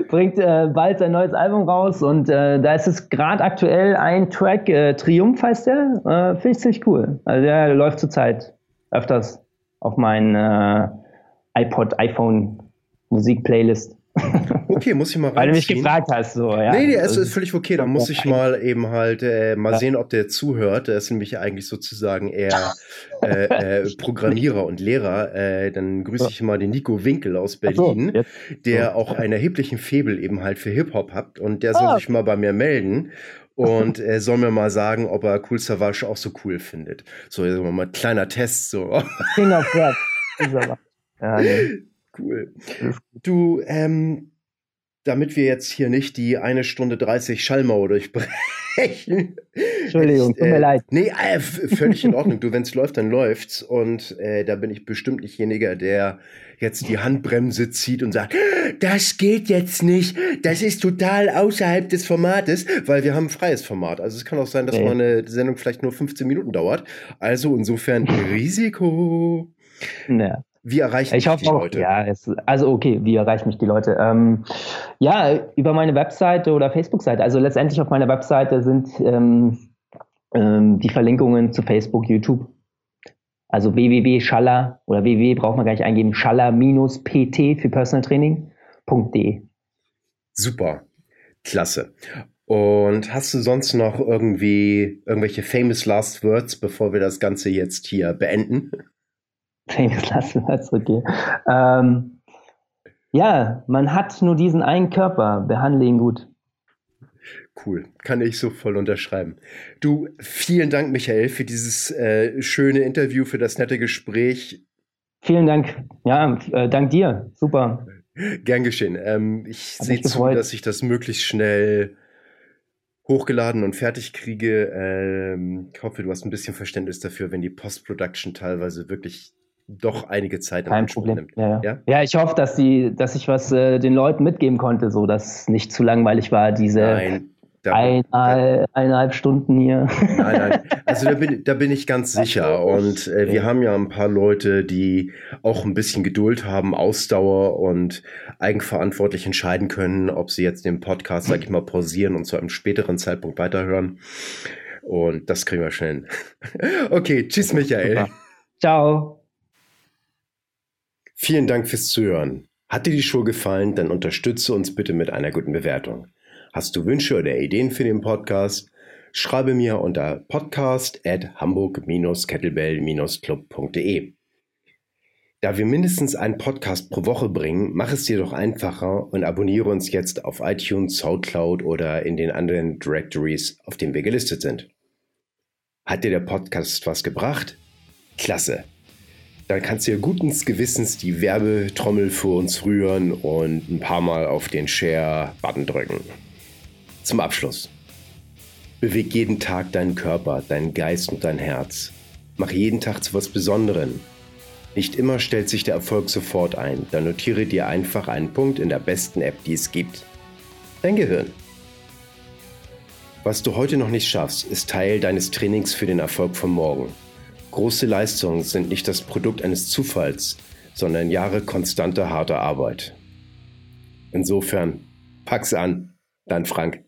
bringt äh, bald sein neues Album raus und äh, da ist es gerade aktuell ein Track, äh, Triumph heißt der, äh, finde ich ziemlich cool. Also der läuft zurzeit öfters auf meinen äh, iPod, iPhone Musik-Playlist. Okay, muss ich mal rein. <laughs> Weil du mich gefragt hast, so, ja. Nee, nee, es ist völlig okay. Da muss ich mal eben halt äh, mal ja. sehen, ob der zuhört. Der ist nämlich eigentlich sozusagen eher <laughs> äh, äh, Programmierer und Lehrer. Äh, dann grüße ich mal den Nico Winkel aus Berlin, so, der auch einen erheblichen Febel eben halt für Hip-Hop hat. Und der soll ah. sich mal bei mir melden <laughs> und er soll mir mal sagen, ob er Cool Savage auch so cool findet. So, jetzt mal ein kleiner Test, so. King of Rap. Ja, nee. Cool. Du, ähm, damit wir jetzt hier nicht die eine Stunde 30 Schallmauer durchbrechen. Entschuldigung, tut mir äh, leid. Nee, äh, völlig in Ordnung. Du, wenn es läuft, dann läuft's. Und äh, da bin ich bestimmt nicht derjenige, der jetzt die Handbremse zieht und sagt, das geht jetzt nicht, das ist total außerhalb des Formates, weil wir haben ein freies Format. Also es kann auch sein, dass nee. mal eine Sendung vielleicht nur 15 Minuten dauert. Also insofern Risiko. Ja. Wie erreichen ich hoffe die auch, Leute? Ja, es, also okay, wie erreichen mich die Leute? Ähm, ja, über meine Webseite oder Facebook-Seite. Also letztendlich auf meiner Webseite sind ähm, ähm, die Verlinkungen zu Facebook, YouTube. Also www.schaller oder www braucht man gar nicht eingeben, schaller-pt für Personal Training.de. Super, klasse. Und hast du sonst noch irgendwie irgendwelche famous last words, bevor wir das Ganze jetzt hier beenden? Famous Last Words, okay. Ähm, ja, man hat nur diesen einen Körper, behandle ihn gut. Cool, kann ich so voll unterschreiben. Du, vielen Dank, Michael, für dieses äh, schöne Interview, für das nette Gespräch. Vielen Dank. Ja, äh, dank dir. Super. Gern geschehen. Ähm, ich sehe zu, dass ich das möglichst schnell hochgeladen und fertig kriege. Ähm, ich hoffe, du hast ein bisschen Verständnis dafür, wenn die Post-Production teilweise wirklich doch einige Zeit Kein Problem. Nimmt. Ja, ja. ja, ich hoffe, dass, die, dass ich was äh, den Leuten mitgeben konnte, so dass es nicht zu langweilig war, diese Nein, da, eineinhalb, eineinhalb Stunden hier. Nein, nein. <laughs> Also da bin, da bin ich ganz sicher. Und äh, wir haben ja ein paar Leute, die auch ein bisschen Geduld haben, Ausdauer und eigenverantwortlich entscheiden können, ob sie jetzt den Podcast, sag ich mal, pausieren und zu einem späteren Zeitpunkt weiterhören. Und das kriegen wir schnell. <laughs> Okay, tschüss, Michael. Super. Ciao. Vielen Dank fürs Zuhören. Hat dir die Show gefallen, dann unterstütze uns bitte mit einer guten Bewertung. Hast du Wünsche oder Ideen für den Podcast? Schreibe mir unter podcast at hamburg-kettlebell-club.de. Da wir mindestens einen Podcast pro Woche bringen, mach es dir doch einfacher und abonniere uns jetzt auf iTunes, Soundcloud oder in den anderen Directories, auf denen wir gelistet sind. Hat dir der Podcast was gebracht? Klasse! Dann kannst du ja guten Gewissens die Werbetrommel für uns rühren und ein paar Mal auf den Share-Button drücken. Zum Abschluss. Beweg jeden Tag deinen Körper, deinen Geist und dein Herz. Mach jeden Tag zu was Besonderem. Nicht immer stellt sich der Erfolg sofort ein, dann notiere dir einfach einen Punkt in der besten App, die es gibt. Dein Gehirn. Was du heute noch nicht schaffst, ist Teil deines Trainings für den Erfolg von morgen. Große Leistungen sind nicht das Produkt eines Zufalls, sondern Jahre konstanter harter Arbeit. Insofern, pack's an, dein Frank.